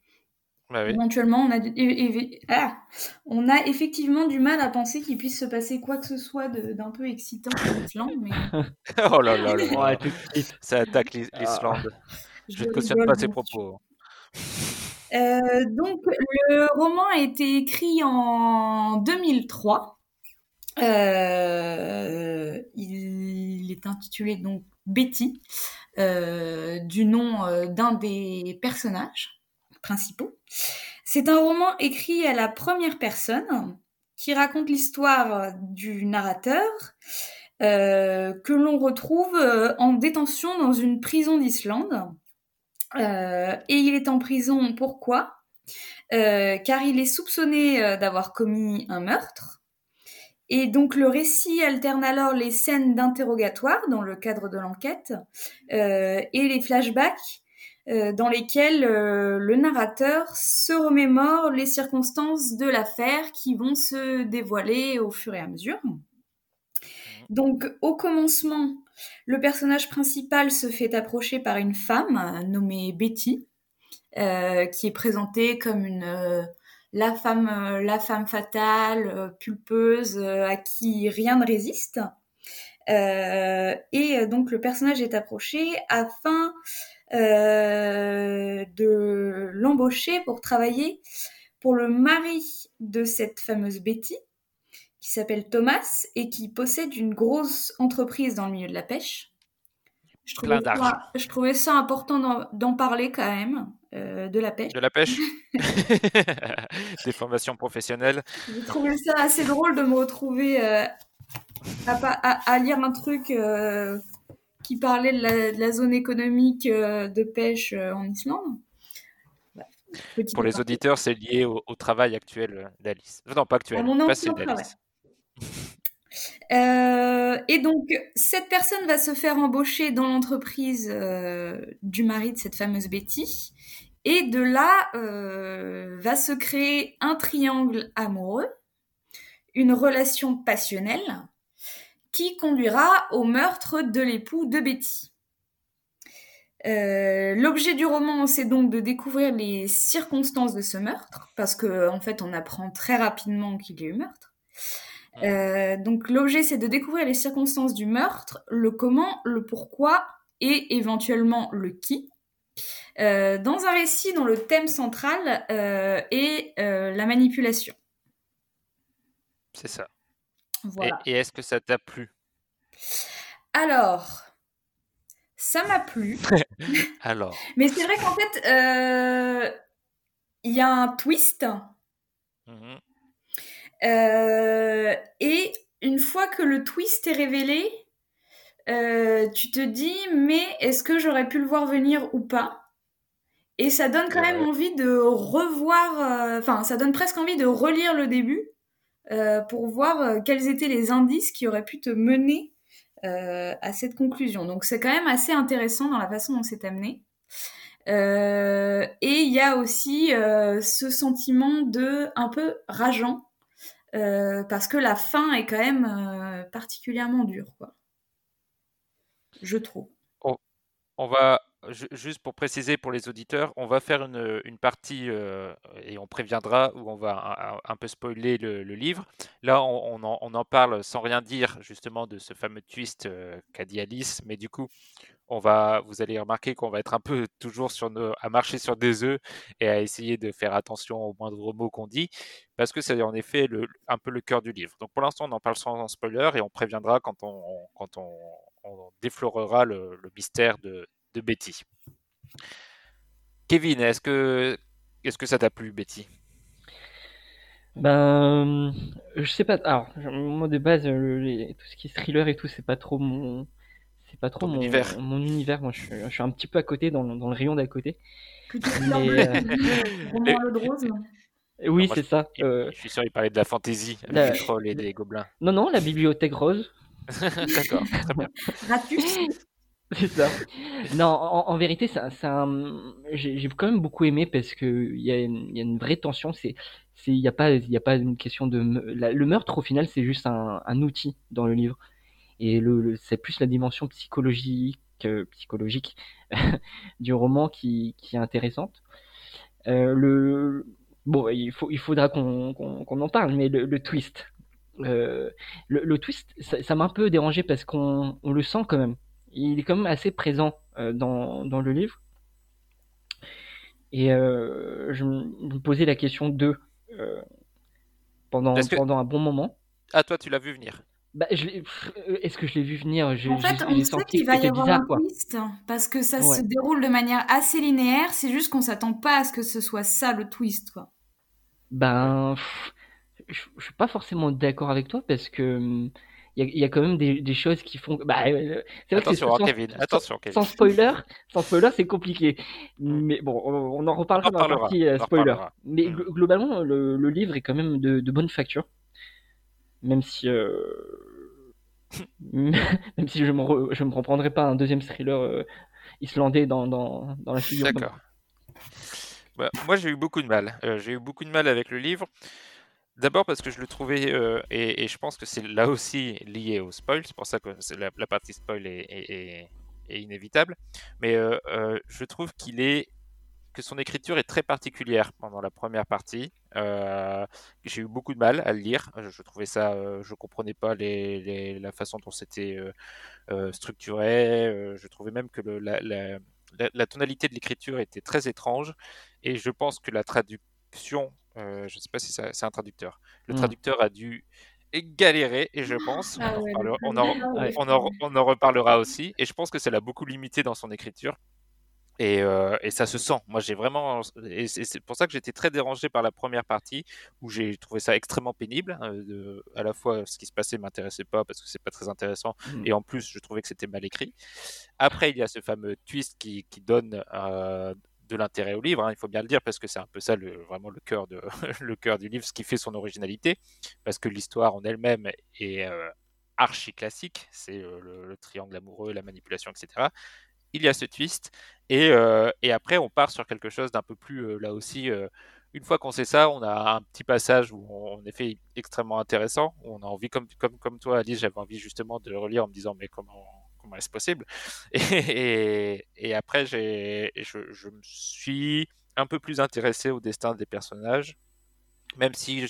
Bah oui. Éventuellement, on a, du- é- é- ah, on a effectivement du mal à penser qu'il puisse se passer quoi que ce soit d'un peu excitant en Islande, mais Oh là là là. Ça attaque l'Is- l'Islande. Je ne cautionne pas ces bien propos. Euh, donc, le roman a été écrit en 2003. Euh, il est intitulé donc Betty, euh, du nom d'un des personnages principaux. C'est un roman écrit à la première personne qui raconte l'histoire du narrateur que l'on retrouve en détention dans une prison d'Islande. Euh, et il est en prison pourquoi? Euh, Car il est soupçonné euh, d'avoir commis un meurtre. Et donc le récit alterne alors les scènes d'interrogatoire dans le cadre de l'enquête et les flashbacks dans lesquels le narrateur se remémore les circonstances de l'affaire qui vont se dévoiler au fur et à mesure. Donc au commencement, le personnage principal se fait approcher par une femme nommée Betty, euh, qui est présentée comme une euh, la femme euh, la femme fatale, pulpeuse, à qui rien ne résiste. Et donc le personnage est approché afin de l'embaucher pour travailler pour le mari de cette fameuse Betty, qui s'appelle Thomas et qui possède une grosse entreprise dans le milieu de la pêche. Je trouvais, ça, je trouvais ça important d'en, parler quand même, euh, de la pêche. De la pêche Des formations professionnelles. J'ai trouvé ça assez drôle de me retrouver euh, à, pas- à- à lire un truc euh, qui parlait de la, de la zone économique de pêche en Islande. Pour les auditeurs, c'est lié au, au travail actuel d'Alice. Non, pas actuel, passé d'Alice. Euh, et donc, cette personne va se faire embaucher dans l'entreprise euh, du mari de cette fameuse Betty. Et de là, euh, va se créer un triangle amoureux, une relation passionnelle, qui conduira au meurtre de l'époux de Betty. L'objet du roman, c'est donc de découvrir les circonstances de ce meurtre, parce que en fait, on apprend très rapidement qu'il y a eu meurtre. Euh, donc l'objet, c'est de découvrir les circonstances du meurtre, le comment, le pourquoi et éventuellement le qui. Euh, dans un récit dont le thème central euh, est la manipulation. C'est ça. Voilà. Et, et est-ce que ça t'a plu? Alors, ça m'a plu, Alors, mais c'est vrai qu'en fait, il y a un twist. Euh, et une fois que le twist est révélé, euh, tu te dis, mais est-ce que j'aurais pu le voir venir ou pas? Et ça donne quand même envie de revoir, euh, enfin, ça donne presque envie de relire le début euh, pour voir euh, quels étaient les indices qui auraient pu te mener euh, à cette conclusion. Donc c'est quand même assez intéressant dans la façon dont c'est amené. Euh, et il y a aussi euh, ce sentiment de un peu rageant euh, parce que la fin est quand même euh, particulièrement dure, quoi. Je trouve. on va, ju- juste pour préciser pour les auditeurs, on va faire une, partie euh, et on préviendra où on va un, peu spoiler le, livre. Là, on, en, on en parle sans rien dire justement de ce fameux twist qu'a dit Alice, mais du coup, on va, vous allez remarquer qu'on va être un peu toujours sur nos, à marcher sur des œufs et à essayer de faire attention aux moindres mots qu'on dit, parce que c'est en effet un peu le cœur du livre. Donc pour l'instant, on en parle sans spoiler et on préviendra quand on, quand on, déflorera le, mystère de, de Betty. Kevin, est-ce que, est-ce que ça t'a plu, Betty? Ben, je sais pas. Alors, moi de base, tout ce qui est thriller et tout, c'est pas trop mon, c'est pas trop mon univers. mon univers. Moi, je suis, je suis un petit peu à côté, dans, le- dans le rayon d'à côté. Plutôt Mais, euh, rose. Oui, c'est ça. Je Euh, je suis sûr qu'il parlait de la fantaisie, avec la- des trolls et des gobelins. non, non, la bibliothèque rose, D'accord, très bien. C'est ça. Non, en, en vérité, ça, ça, j'ai quand même beaucoup aimé parce que il y a, une- il y a une vraie tension. C'est, il y a pas, il y a pas une question de, la- le meurtre au final, c'est juste un, un outil dans le livre. Et le, le- c'est plus la dimension psychologique, euh, psychologique du roman qui, qui est intéressante. Euh, le, bon, il faut, il faudra qu'on, qu'on, qu'on en parle, mais le, le twist, euh, le, le twist, ça, m'a un peu dérangé parce qu'on, on le sent quand même. Il est quand même assez présent dans, dans le livre. Et euh, je me posais la question de euh, pendant, que- pendant un bon moment. Ah, toi, tu l'as vu venir. Bah, euh, est-ce que je l'ai vu venir? En fait, on sait qu'il va y avoir bizarre, un quoi. twist parce que ça Ouais. se déroule de manière assez linéaire. C'est juste qu'on s'attend pas à ce que ce soit ça le twist, quoi. Ben, pff, je, je suis pas forcément d'accord avec toi parce que hum, il y a, il y a quand même des, des choses qui font. Bah, euh, c'est vrai Attention, sans, Kevin. sans- Attention, Kevin. sans spoiler, sans spoiler, c'est compliqué. Mais bon, on, on en reparlera On en dans la partie euh, spoiler. Mais Mm. glo- globalement, le, le livre est quand même de, de bonne facture, même si euh, même si je me je me reprendrai pas un deuxième thriller euh, islandais dans, dans, dans la figure. D'accord. Bah, moi, j'ai eu beaucoup de mal. Euh, j'ai eu beaucoup de mal avec le livre. D'abord parce que je le trouvais, euh, et, et je pense que c'est là aussi lié au spoil, c'est pour ça que la, la partie spoil est, est- est- est inévitable. Mais euh, je trouve qu'il est que son écriture est très particulière pendant la première partie. Euh, j'ai eu beaucoup de mal à le lire. Je, je trouvais ça, euh, je comprenais pas les, les- la façon dont c'était euh, euh, structuré. Euh, je trouvais même que le- la, la- la- la tonalité de l'écriture était très étrange. Et je pense que la traduction, euh, je ne sais pas si ça- c'est un traducteur, le Mm. traducteur a dû galérer, et je pense, Ah on, en ouais, reparlera- le on en- traducteur, ouais. on en, on en reparlera aussi, et je pense que ça l'a beaucoup limité dans son écriture. Et, euh, et, ça se sent. Moi, j'ai vraiment. Et c'est pour ça que j'étais très dérangé par la première partie, où j'ai trouvé ça extrêmement pénible. Euh, de, à la fois, ce qui se passait m'intéressait pas parce que c'est pas très intéressant, mmh. et en plus, je trouvais que c'était mal écrit. Après, il y a ce fameux twist qui, qui donne euh, de l'intérêt au livre. Hein, il faut bien le dire parce que c'est un peu ça, le, vraiment le cœur de le cœur du livre, ce qui fait son originalité, parce que l'histoire en elle-même est euh, archi classique. C'est le, le triangle amoureux, la manipulation, etc il y a ce twist. Et, euh, et, après, on part sur quelque chose d'un peu plus, euh, là aussi, euh, une fois qu'on sait ça, on a un petit passage où on, est fait extrêmement intéressant. On a envie, comme, comme, comme toi, Alice, j'avais envie justement de le relire en me disant, mais comment, comment est-ce possible? Et, après, je, je me suis un peu plus intéressé au destin des personnages même si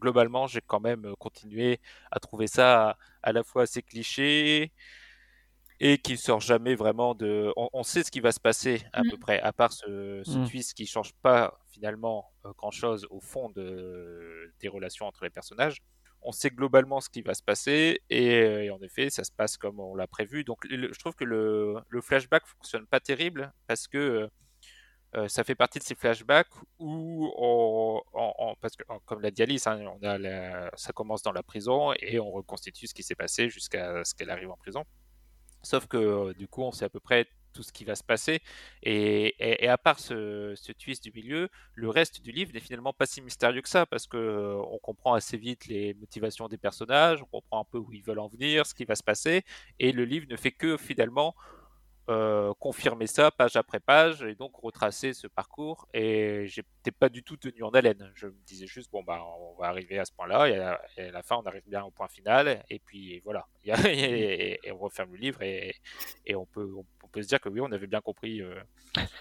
globalement j'ai quand même continué à trouver ça à, à, la fois assez cliché et qui sort jamais vraiment de. On, sait ce qui va se passer à peu mmh. près, à part ce, ce mmh. twist qui change pas finalement euh, grand chose au fond de, des relations entre les personnages. On sait globalement ce qui va se passer et, en effet, ça se passe comme on l'a prévu. Donc, je trouve que le, le, flashback fonctionne pas terrible parce que euh, ça fait partie de ces flashbacks où, on, parce que comme l'a dit Alice, hein, on a ça commence dans la prison et on reconstitue ce qui s'est passé jusqu'à ce qu'elle arrive en prison. Sauf que euh, du coup, on sait à peu près tout ce qui va se passer. Et, à part ce, ce, twist du milieu, le reste du livre n'est finalement pas si mystérieux que ça, parce que euh, on comprend assez vite les motivations des personnages, on comprend un peu où ils veulent en venir, ce qui va se passer, et le livre ne fait que finalement euh, confirmer ça page après page et donc retracer ce parcours. Et j'étais pas du tout tenu en haleine. Je me disais juste, bon, bah, on va arriver à ce point-là et, à, la fin, on arrive bien au point final. Et puis voilà, et, on referme le livre et, et on, peut, on, peut se dire que oui, on avait bien compris, euh,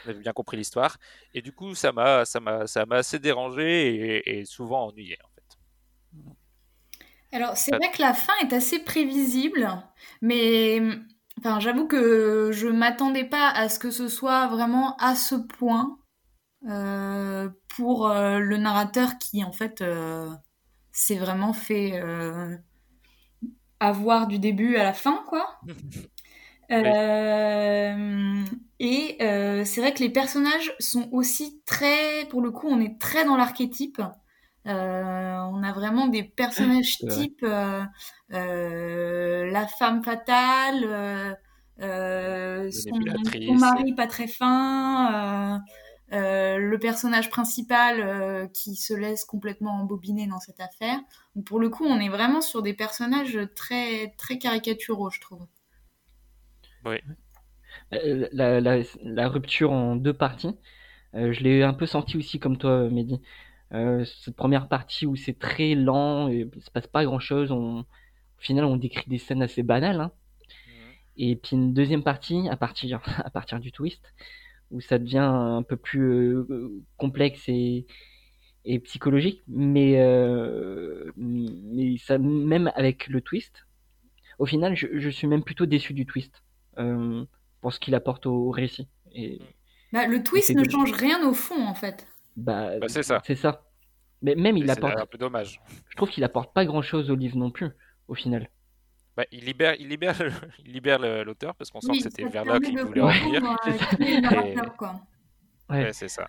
on avait bien compris l'histoire. Et du coup, ça m'a, ça m'a, ça m'a assez dérangé et, souvent ennuyé en fait. Alors, c'est vrai que la fin est assez prévisible, mais Enfin, j'avoue que je m'attendais pas à ce que ce soit vraiment à ce point euh, pour euh, le narrateur qui, en fait, euh, s'est vraiment fait avoir du début à la fin, quoi. Et c'est vrai que les personnages sont aussi très, pour le coup, on est très dans l'archétype. Euh, on a vraiment des personnages types, euh, euh, la femme fatale, son, mari pas très fin, le personnage principal qui se laisse complètement embobiner dans cette affaire. Donc pour le coup, on est vraiment sur des personnages très très caricaturaux, je trouve. Oui. La, la, la, rupture en deux parties, je l'ai un peu senti aussi comme toi, Mehdi. Euh, cette première partie où c'est très lent, et il se passe pas grand chose. On, au final, on décrit des scènes assez banales. Hein. Et puis une deuxième partie, à partir, à partir du twist, où ça devient un peu plus euh, complexe et, et psychologique. Mais, euh, mais ça, même avec le twist, au final, je, je suis même plutôt déçu du twist euh, pour ce qu'il apporte au, récit. Et, bah, le twist ne change rien au fond, en fait. Bah, bah, c'est ça. C'est ça. Mais même il apporte. un peu dommage. Je trouve qu'il apporte pas grand chose au livre non plus, au final. Bah, il libère, il libère, il libère l'auteur parce qu'on sent que c'était là qu'il voulait en venir. Ouais, c'est ça.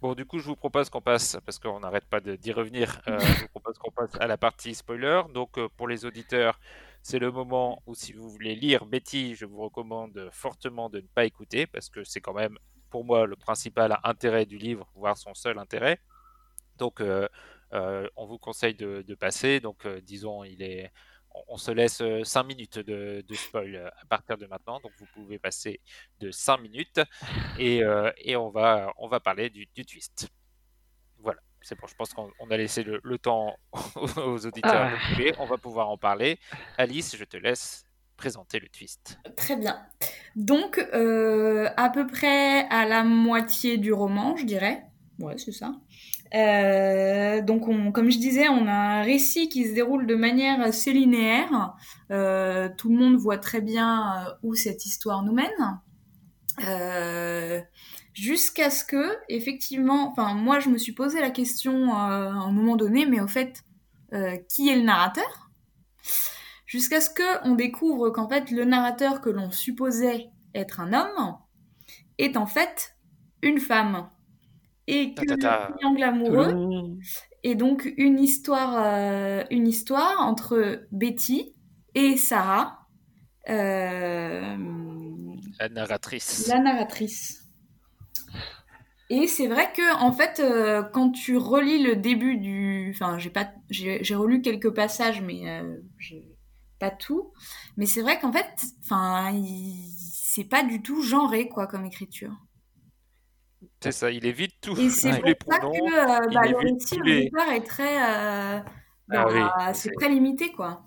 Bon, du coup, je vous propose qu'on passe, parce qu'on n'arrête pas d'y revenir, euh, je vous propose qu'on passe à la partie spoiler. Donc, euh, pour les auditeurs, c'est le moment où, si vous voulez lire Betty, je vous recommande fortement de ne pas écouter, parce que c'est quand même pour moi le principal intérêt du livre, voire son seul intérêt. Donc, euh, euh, on vous conseille de, passer. Donc, euh, disons, il est, on, se laisse 5 minutes de, spoil à partir de maintenant. Donc, vous pouvez passer de 5 minutes et, et on, va, on va parler du, twist. Voilà. C'est bon, je pense qu'on a laissé le, temps aux auditeurs ah. On va pouvoir en parler. Alice, je te laisse présenter le twist. Très bien. Donc, euh, à peu près à la moitié du roman, je dirais. Ouais, c'est ça. Euh, donc, on, comme je disais, on a un récit qui se déroule de manière assez linéaire. Euh, tout le monde voit très bien où cette histoire nous mène. Jusqu'à ce que, effectivement, enfin, moi, je me suis posé la question à un moment donné, mais au fait, qui est le narrateur? Jusqu'à ce qu'on découvre qu'en fait le narrateur que l'on supposait être un homme est en fait une femme. Et que Ta, ta, ta. le triangle amoureux Tadam. est donc une histoire, euh, une histoire entre Betty et Sarah, euh, La narratrice. la narratrice. Et c'est vrai que en fait, euh, quand tu relis le début du, enfin, j'ai pas, j'ai j'ai relu quelques passages, mais euh, j'ai pas tout. Mais c'est vrai qu'en fait, enfin, il- c'est pas du tout genré quoi comme écriture. C'est ça, il évite tout. Et c'est Ouais. pour les ça pronoms. que euh, bah, le récit tous au les- départ est très, euh, Ah bah, oui, c'est c'est- très limité quoi.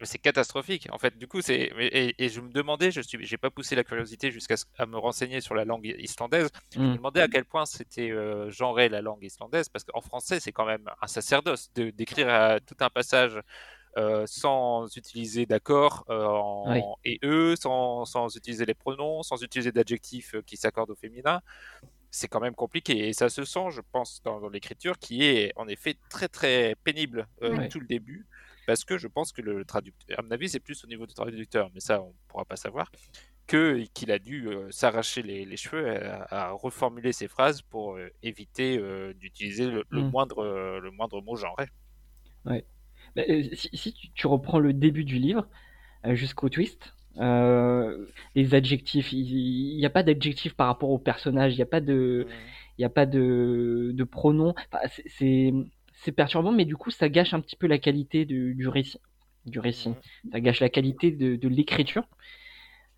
Mais c'est catastrophique. En fait, du coup, c'est et, et je me demandais, je suis, j'ai pas poussé la curiosité jusqu'à ce- à me renseigner sur la langue islandaise. Je me Mm. demandais à quel point c'était euh, genré la langue islandaise, parce qu'en français, c'est quand même un sacerdoce de d'écrire euh, tout un passage euh, sans utiliser d'accord euh, en Oui. et eux, sans, sans utiliser les pronoms, sans utiliser d'adjectifs euh, qui s'accordent au féminin. C'est quand même compliqué et ça se sent, je pense, dans, dans l'écriture qui est en effet très très pénible euh, Ouais. tout le début parce que je pense que le traducteur, à mon avis, c'est plus au niveau du traducteur, mais ça, on pourra pas savoir, que qu'il a dû s'arracher les, les cheveux à, à reformuler ses phrases pour éviter d'utiliser le, le Mm. moindre le moindre mot genré. Bah, euh, si, si tu, tu reprends le début du livre euh, jusqu'au twist, euh, les adjectifs, il n'y a pas d'adjectifs par rapport au personnage, il n'y a pas de, il a pas de, de pronoms. Enfin, c'est- perturbant, mais du coup, ça gâche un petit peu la qualité du, du récit. Du récit. Ça gâche la qualité de, de l'écriture,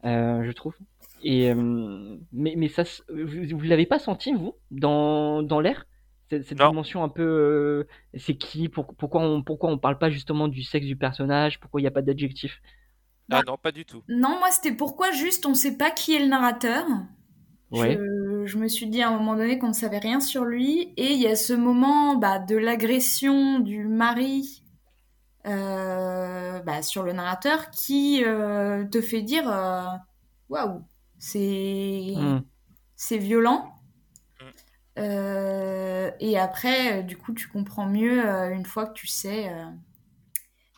euh, je trouve. Et euh, mais mais ça, vous, vous l'avez pas senti vous dans dans l'air? Cette, dimension un peu euh, c'est qui pour- pourquoi on pourquoi on parle pas justement du sexe du personnage pourquoi il n'y a pas d'adjectif? Ah non, pas du tout. Non, moi c'était pourquoi juste on sait pas qui est le narrateur. Ouais. Je, je me suis dit à un moment donné qu'on ne savait rien sur lui. Et il y a ce moment bah, de l'agression du mari euh, bah, sur le narrateur qui euh, te fait dire euh, waouh, c'est Hmm. c'est violent. Euh, et après, euh, du coup, tu comprends mieux euh, une fois que tu sais. euh,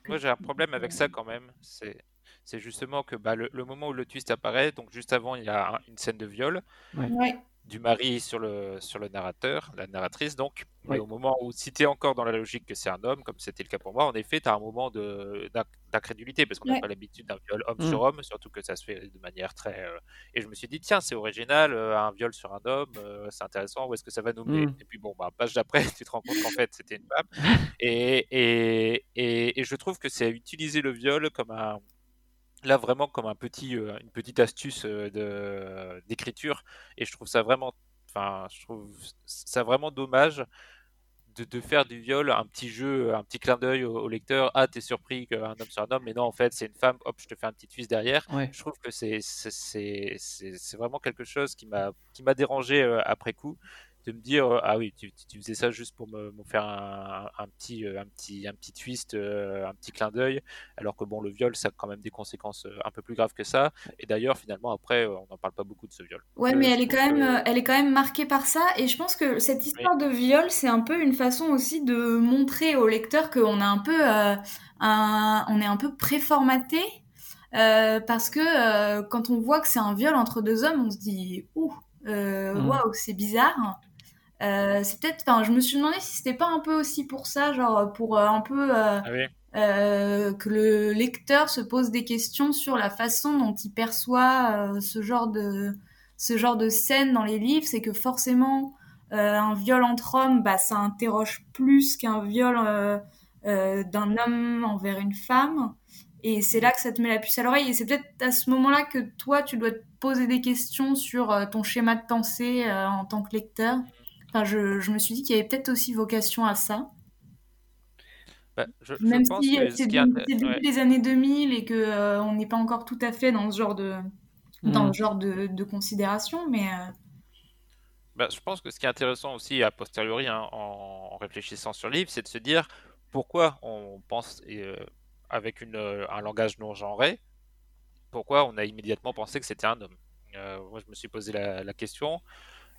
Moi, j'ai un problème avec ça quand même. C'est c'est justement que bah, le, le moment où le twist apparaît, donc juste avant, il y a un- une scène de viol Ouais. Du mari sur le, sur le narrateur, la narratrice donc. Et au moment où, si tu es encore dans la logique que c'est un homme, comme c'était le cas pour moi, en effet, tu as un moment d'incrédulité, parce qu'on n'a Ouais. pas l'habitude d'un viol homme Mm. sur homme, surtout que ça se fait de manière très... euh, Et je me suis dit, tiens, c'est original, euh, un viol sur un homme, euh, c'est intéressant, où est-ce que ça va nous mener? Mm. Et puis bon, bah, page d'après, tu te rends compte qu'en fait, c'était une femme. Et, et, et, et je trouve que c'est utiliser le viol comme un... Là, vraiment comme un petit, euh, une petite astuce euh, de- d'écriture. Et je trouve ça vraiment enfin, je trouve ça vraiment dommage de, de faire du viol un petit jeu, un petit clin d'œil au, au lecteur. Ah, t'es surpris qu'un homme soit un homme, mais non, en fait, c'est une femme. Hop, je te fais un petit twist derrière. ouais Je trouve que c'est c'est- c'est c'est- c'est vraiment quelque chose qui m'a qui m'a dérangé euh, après coup de me dire euh, ah oui tu, faisais ça juste pour me, me faire un, un petit euh, un petit un petit twist euh, un petit clin d'œil alors que bon le viol ça a quand même des conséquences un peu plus graves que ça et d'ailleurs finalement après on n'en parle pas beaucoup de ce viol Ouais, Euh, mais elle est quand même, que- elle est quand même marquée par ça. Et je pense que cette histoire de viol, c'est un peu une façon aussi de montrer au lecteur qu'on a un peu, euh, un, on est un peu préformaté. Euh, parce que euh, quand on voit que c'est un viol entre deux hommes, on se dit ouh, Mm. waouh, c'est bizarre. Euh, c'est peut-être, enfin, je me suis demandé si c'était pas un peu aussi pour ça, genre pour euh, un peu euh, ah oui que le lecteur se pose des questions sur la façon dont il perçoit ce genre de ce genre de scène dans les livres, c'est que forcément un viol entre hommes, bah ça interroge plus qu'un viol d'un homme envers une femme. Et c'est là que ça te met la puce à l'oreille. Et c'est peut-être à ce moment-là que toi, tu dois te poser des questions sur ton schéma de pensée en tant que lecteur. Enfin, je, je me suis dit qu'il y avait peut-être aussi vocation à ça. Bah, je, je Même pense si c'est début ouais. des années 2000 et que euh, on n'est pas encore tout à fait dans ce genre de dans Mm. le genre de, de considération, mais euh, Bah, je pense que ce qui est intéressant aussi a posteriori hein, en, en réfléchissant sur le livre, c'est de se dire pourquoi on pense euh, avec une, un langage non genré, pourquoi on a immédiatement pensé que c'était un homme. Euh, moi, je me suis posé la, la question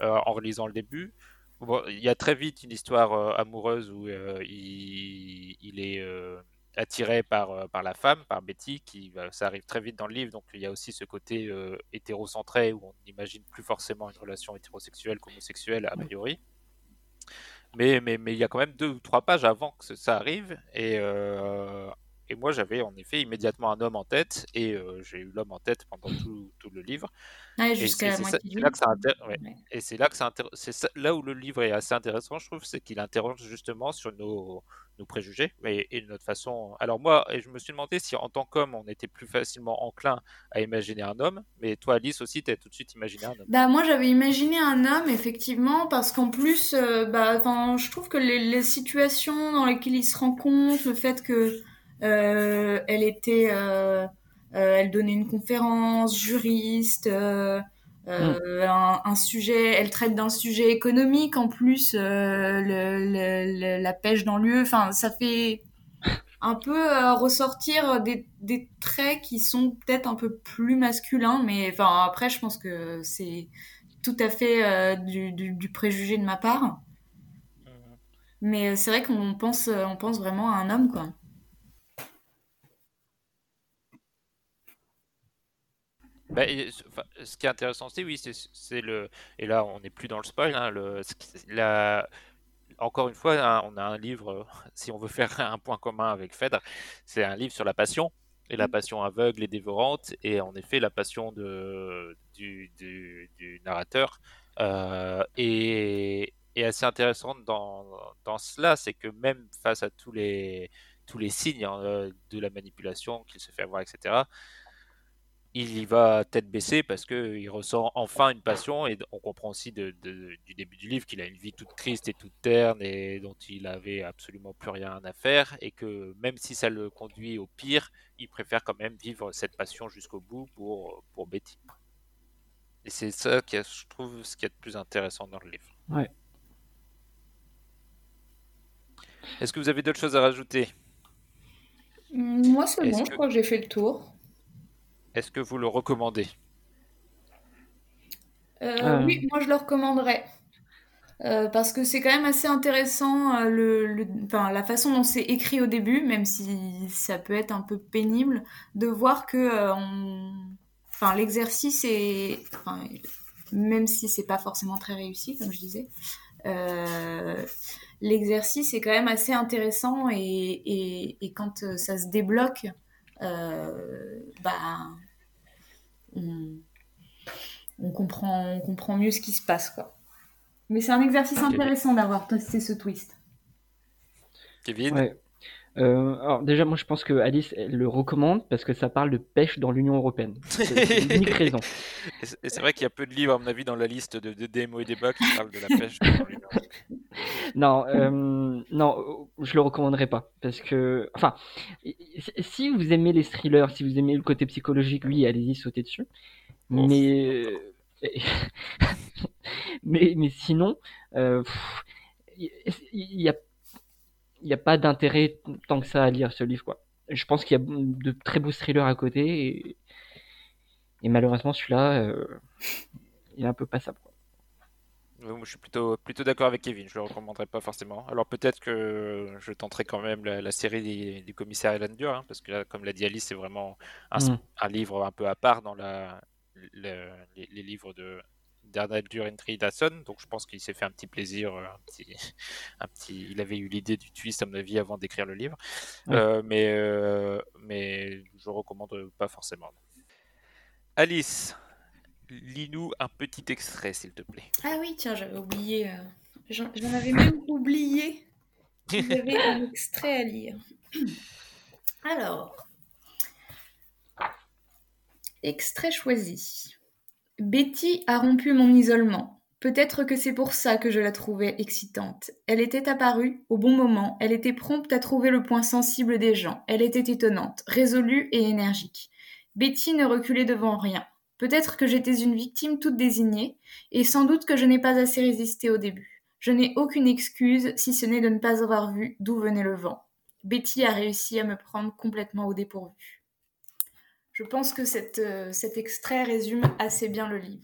euh, en relisant le début. Bon, il y a très vite une histoire euh, amoureuse où euh, il, il est, euh, attiré par, par la femme, par Betty, qui ça arrive très vite dans le livre, donc il y a aussi ce côté hétérocentré où on n'imagine plus forcément une relation hétérosexuelle qu'homosexuelle a priori. Mais, mais, mais il y a quand même deux ou trois pages avant que ça arrive, et, et moi, j'avais en effet immédiatement un homme en tête, et euh, j'ai eu l'homme en tête pendant tout, tout le livre. Ouais, Et jusqu'à c'est la moitié là que ça livre. intér- ouais. Ouais. Et c'est là que ça intér- c'est ça- là où le livre est assez intéressant, je trouve, c'est qu'il interroge justement sur nos, nos préjugés et, et notre façon. Alors moi, et je me suis demandé si en tant qu'homme, on était plus facilement enclin à imaginer un homme, mais toi, Alice aussi, tu as tout de suite imaginé un homme. Bah moi j'avais imaginé un homme effectivement parce qu'en plus euh, bah je trouve que les, les situations dans lesquelles il se rencontre le fait que elle était euh, euh, elle donnait une conférence juriste euh, euh, un, un sujet elle traite d'un sujet économique en plus euh, le, le- le- la pêche dans l'UE enfin ça fait un peu euh, ressortir des, des traits qui sont peut-être un peu plus masculins, mais enfin après je pense que c'est tout à fait euh, du, du, du préjugé de ma part. Mais euh, c'est vrai qu'on pense, euh, on pense vraiment à un homme quoi. Bah, et ce enfin, ce qui est intéressant aussi, oui, c'est le. Et là, on n'est plus dans le spoil. hein, le, la- encore une fois, hein, on a un livre, euh, si on veut faire un point commun avec Phèdre, c'est un livre sur la passion, et la passion aveugle et dévorante, et en effet, la passion de, du, du- du narrateur euh, est, est assez intéressante dans, dans cela, c'est que même face à tous les, tous les signes hein, euh, de la manipulation qu'il se fait avoir, etc., il y va tête baissée parce qu'il ressent enfin une passion et on comprend aussi de- de- du début du livre qu'il a une vie toute triste et toute terne et dont il avait absolument plus rien à faire et que même si ça le conduit au pire, il préfère quand même vivre cette passion jusqu'au bout pour, pour Betty. Et c'est ça qui est, je trouve, ce qui est de plus intéressant dans le livre. Ouais. Est-ce que vous avez d'autres choses à rajouter? Moi c'est Est-ce bon, que- je crois que j'ai fait le tour. Est-ce que vous le recommandez? Euh, Euh. Oui, moi je le recommanderais. Euh, parce que c'est quand même assez intéressant euh, le, le- enfin, la façon dont c'est écrit au début, même si ça peut être un peu pénible, de voir que euh, on... enfin, l'exercice est, enfin, même si c'est pas forcément très réussi, comme je disais, euh, l'exercice est quand même assez intéressant et, et, et quand ça se débloque, euh, bah, on, on comprend, on comprend mieux ce qui se passe, quoi. Mais c'est un exercice intéressant d'avoir testé ce twist. Kevin? Ouais. Euh, alors déjà, moi je pense que Alice elle le recommande parce que ça parle de pêche dans l'Union européenne. C'est l'unique raison. Et c'est- vrai qu'il y a peu de livres, à mon avis, dans la liste de, de démos et débats qui parlent de la pêche. dans l'Union. Non, euh, non, je le recommanderais pas parce que, enfin, si- vous aimez les thrillers, si vous aimez le côté psychologique, oui, allez-y, sautez dessus. Mais, mais, mais sinon, euh, il y a, il y a pas d'intérêt tant que ça à lire ce livre, quoi. Je pense qu'il y a de très beaux thrillers à côté et, et malheureusement celui-là, euh, il est un peu passable. Quoi. Je suis plutôt, plutôt d'accord avec Kevin, je le recommanderais pas forcément. Alors peut-être que je tenterai quand même la, la série des- du commissaire Alan Dur, hein, parce que là, comme l'a dit Alice, c'est vraiment un, Mm. un livre un peu à part dans la, le- les, les livres de d'Arnold Dur et Tree Dawson, donc je pense qu'il s'est fait un petit plaisir, euh, un petit, un petit, il avait eu l'idée du twist à mon avis avant d'écrire le livre, Ouais. Euh, mais, euh, mais je recommande pas forcément. Alice, lis-nous un petit extrait s'il te plaît. Ah oui, tiens, j'avais oublié. euh, J'en j'en avais même oublié qu'il y avait un extrait à lire. Alors, extrait choisi. Betty a rompu mon isolement. Peut-être que c'est pour ça que je la trouvais excitante. Elle était apparue au bon moment, elle était prompte à trouver le point sensible des gens, elle était étonnante, résolue et énergique. Betty ne reculait devant rien. Peut-être que j'étais une victime toute désignée, et sans doute que je n'ai pas assez résisté au début. Je n'ai aucune excuse si ce n'est de ne pas avoir vu d'où venait le vent. Betty a réussi à me prendre complètement au dépourvu. Je pense que cette, euh, cet extrait résume assez bien le livre.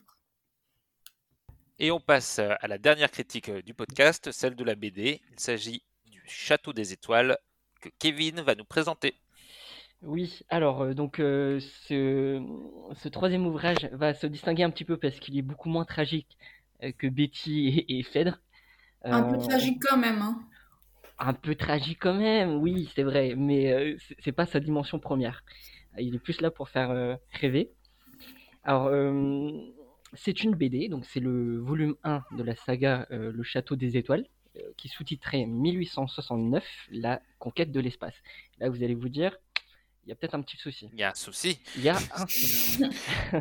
Et on passe à la dernière critique euh, du podcast, celle de la BD. Il s'agit du Château des Étoiles que Kevin va nous présenter. Oui, alors euh, donc euh, ce, ce troisième ouvrage va se distinguer un petit peu parce qu'il est beaucoup moins tragique euh, que Betty et, et Phèdre. Un peu tragique quand même. Hein. un peu tragique quand même, oui, c'est vrai, mais euh, c'est c'est pas sa dimension première. Il est plus là pour faire euh, rêver. Alors, euh, c'est une BD, donc c'est le volume 1 de la saga euh, Le Château des Étoiles, qui est sous-titré 1869, La conquête de l'espace. Là, vous allez vous dire, il y a peut-être un petit souci. Il y a un souci. Il y a un souci.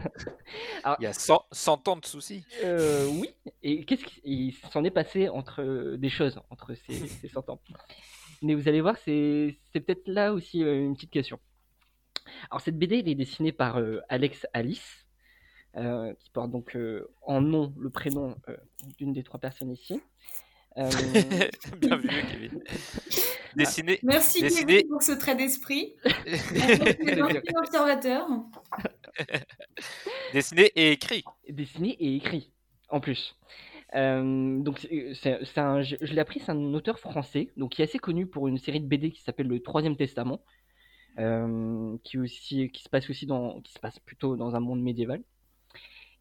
Il y a 100, 100 ans de soucis. Euh, oui, et qu'est-ce qui il s'en est passé entre des choses entre ces, ces 100 ans? Mais vous allez voir, c'est c'est peut-être là aussi une petite question. Alors cette BD, elle est dessinée par euh, Alex Alice, euh, qui porte donc euh, en nom le prénom euh, d'une des trois personnes ici. Euh, Bien vu, Kevin. Dessiné, Merci Décidé. Kevin pour ce trait d'esprit. Observateur. dessiné et écrit. dessiné et écrit en plus. Euh, donc c'est, un, je, je l'ai appris, c'est un auteur français, donc qui est assez connu pour une série de BD qui s'appelle Le Troisième Testament, euh, qui aussi, qui se passe aussi dans, qui se passe plutôt dans un monde médiéval.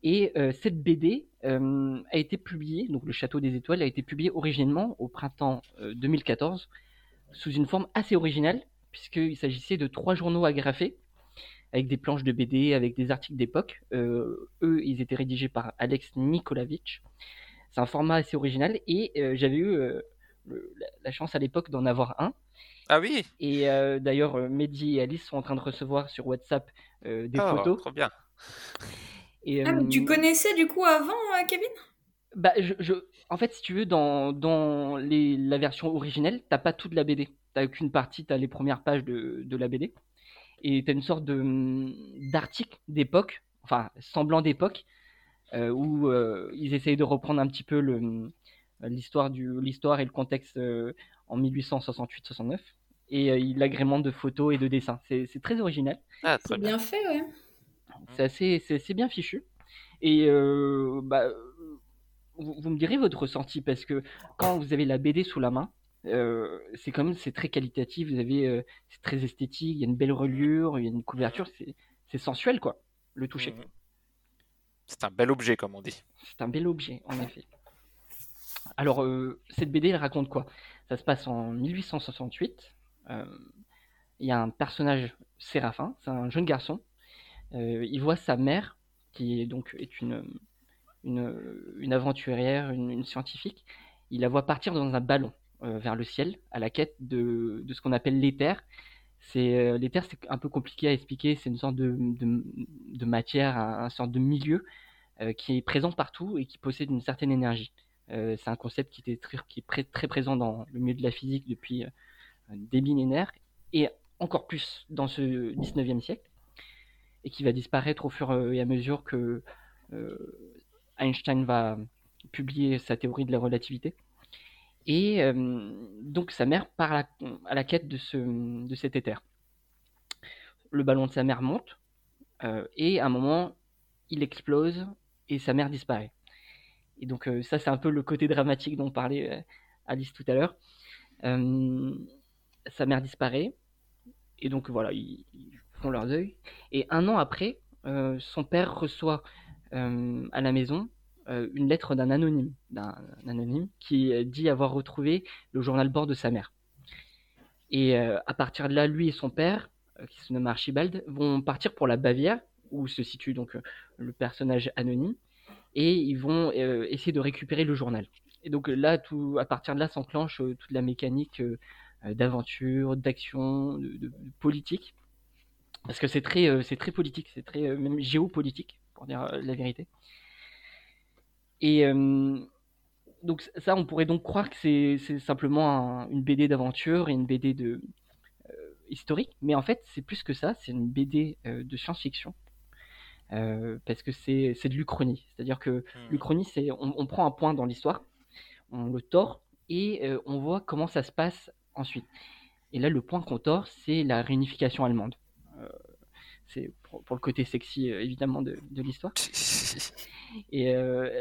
Et euh, cette BD euh, a été publiée, donc Le Château des Étoiles a été publié originellement au printemps euh, 2014 sous une forme assez originale, puisqu'il s'agissait de trois journaux agrafés avec des planches de BD, avec des articles d'époque. Eux, ils étaient rédigés par Alex Nikolavitch. C'est un format assez original et j'avais eu la chance à l'époque d'en avoir un. Ah oui Et euh, d'ailleurs, euh, Mehdi et Alice sont en train de recevoir sur WhatsApp euh, des Oh, photos. Trop bien. Et, Ah, mais tu connaissais du coup avant, euh, Kevin? Bah, je, je- en fait, si tu veux, dans, dans les, la version originelle, t'as pas toute la BD. T'as qu'une partie, t'as les premières pages de, de la BD. Et t'as une sorte de hum, d'article d'époque, enfin, semblant d'époque, euh, où euh, ils essayent de reprendre un petit peu le, hum, l'histoire du, l'histoire et le contexte euh, en 1868-69. Et euh, ils l'agrémentent de photos et de dessins. C'est, c'est très original. Ah, très C'est bien. bien fait, ouais. C'est assez, c'est assez bien fichu. Et euh, bah, vous, vous me direz votre ressenti parce que quand vous avez la BD sous la main, euh, c'est quand même c'est très qualitatif. Vous avez, euh, c'est très esthétique. Il y a une belle reliure, il y a une couverture. C'est, c'est sensuel quoi. Le toucher. Mhm. C'est un bel objet, comme on dit. C'est un bel objet en effet. Alors euh, cette BD elle raconte quoi? Ça se passe en 1868. Euh, Il y a un personnage Séraphin, c'est un jeune garçon. Euh, il voit sa mère, qui est donc est une, une, aventurière, une, scientifique. Il la voit partir dans un ballon euh, vers le ciel, à la quête de, de ce qu'on appelle l'éther. C'est l'éther, c'est un peu compliqué à expliquer. C'est une sorte de, de, matière, un, un sorte de milieu qui est présent partout et qui possède une certaine énergie. Euh, c'est un concept qui, est très, présent dans le milieu de la physique depuis euh, des millénaires et encore plus dans ce 19e siècle et qui va disparaître au fur et à mesure que euh, Einstein va publier sa théorie de la relativité. Et euh, donc sa mère part à la, quête de, de cet éther. Le ballon de sa mère monte euh, et à un moment il explose et sa mère disparaît. Et donc euh, ça c'est un peu le côté dramatique dont parlait euh, Alice tout à l'heure. Euh, sa mère disparaît et donc voilà ils, font leur deuil. Et un an après, son père reçoit à la maison une lettre d'un anonyme, d'un anonyme qui dit avoir retrouvé le journal bord de sa mère. Et à partir de là, lui et son père, qui se nomme Archibald, vont partir pour la Bavière, où se situe donc le personnage anonyme, et ils vont euh, essayer de récupérer le journal. Et donc là, tout, à partir de là, s'enclenche euh, toute la mécanique euh, d'aventure, d'action, de, politique. Parce que c'est très euh, c'est très politique c'est très euh, même géopolitique pour dire euh, la vérité. Et euh, donc ça on pourrait donc croire que c'est simplement un- une BD d'aventure et une BD de euh, historique. Mais en fait c'est plus que ça c'est une BD euh, de science-fiction Euh, parce que c'est de l'Uchronie c'est-à-dire que Hmm. l'Uchronie c'est on, on prend un point dans l'histoire on le tord et euh, on voit comment ça se passe ensuite et là le point qu'on tord c'est la réunification allemande Euh, c'est pour, pour le côté sexy évidemment de, de l'histoire. Et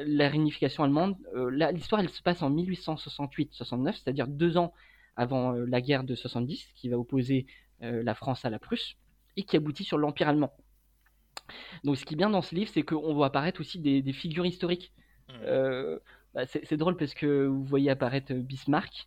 la réunification allemande, l'histoire elle se passe en 1868-69, c'est-à-dire deux ans avant la guerre de 70, qui va opposer la France à la Prusse, et qui aboutit sur l'Empire allemand. Donc ce qui est bien dans ce livre, c'est qu'on voit apparaître aussi des, des figures historiques. Mmh. Bah, c'est drôle parce que vous voyez apparaître Bismarck,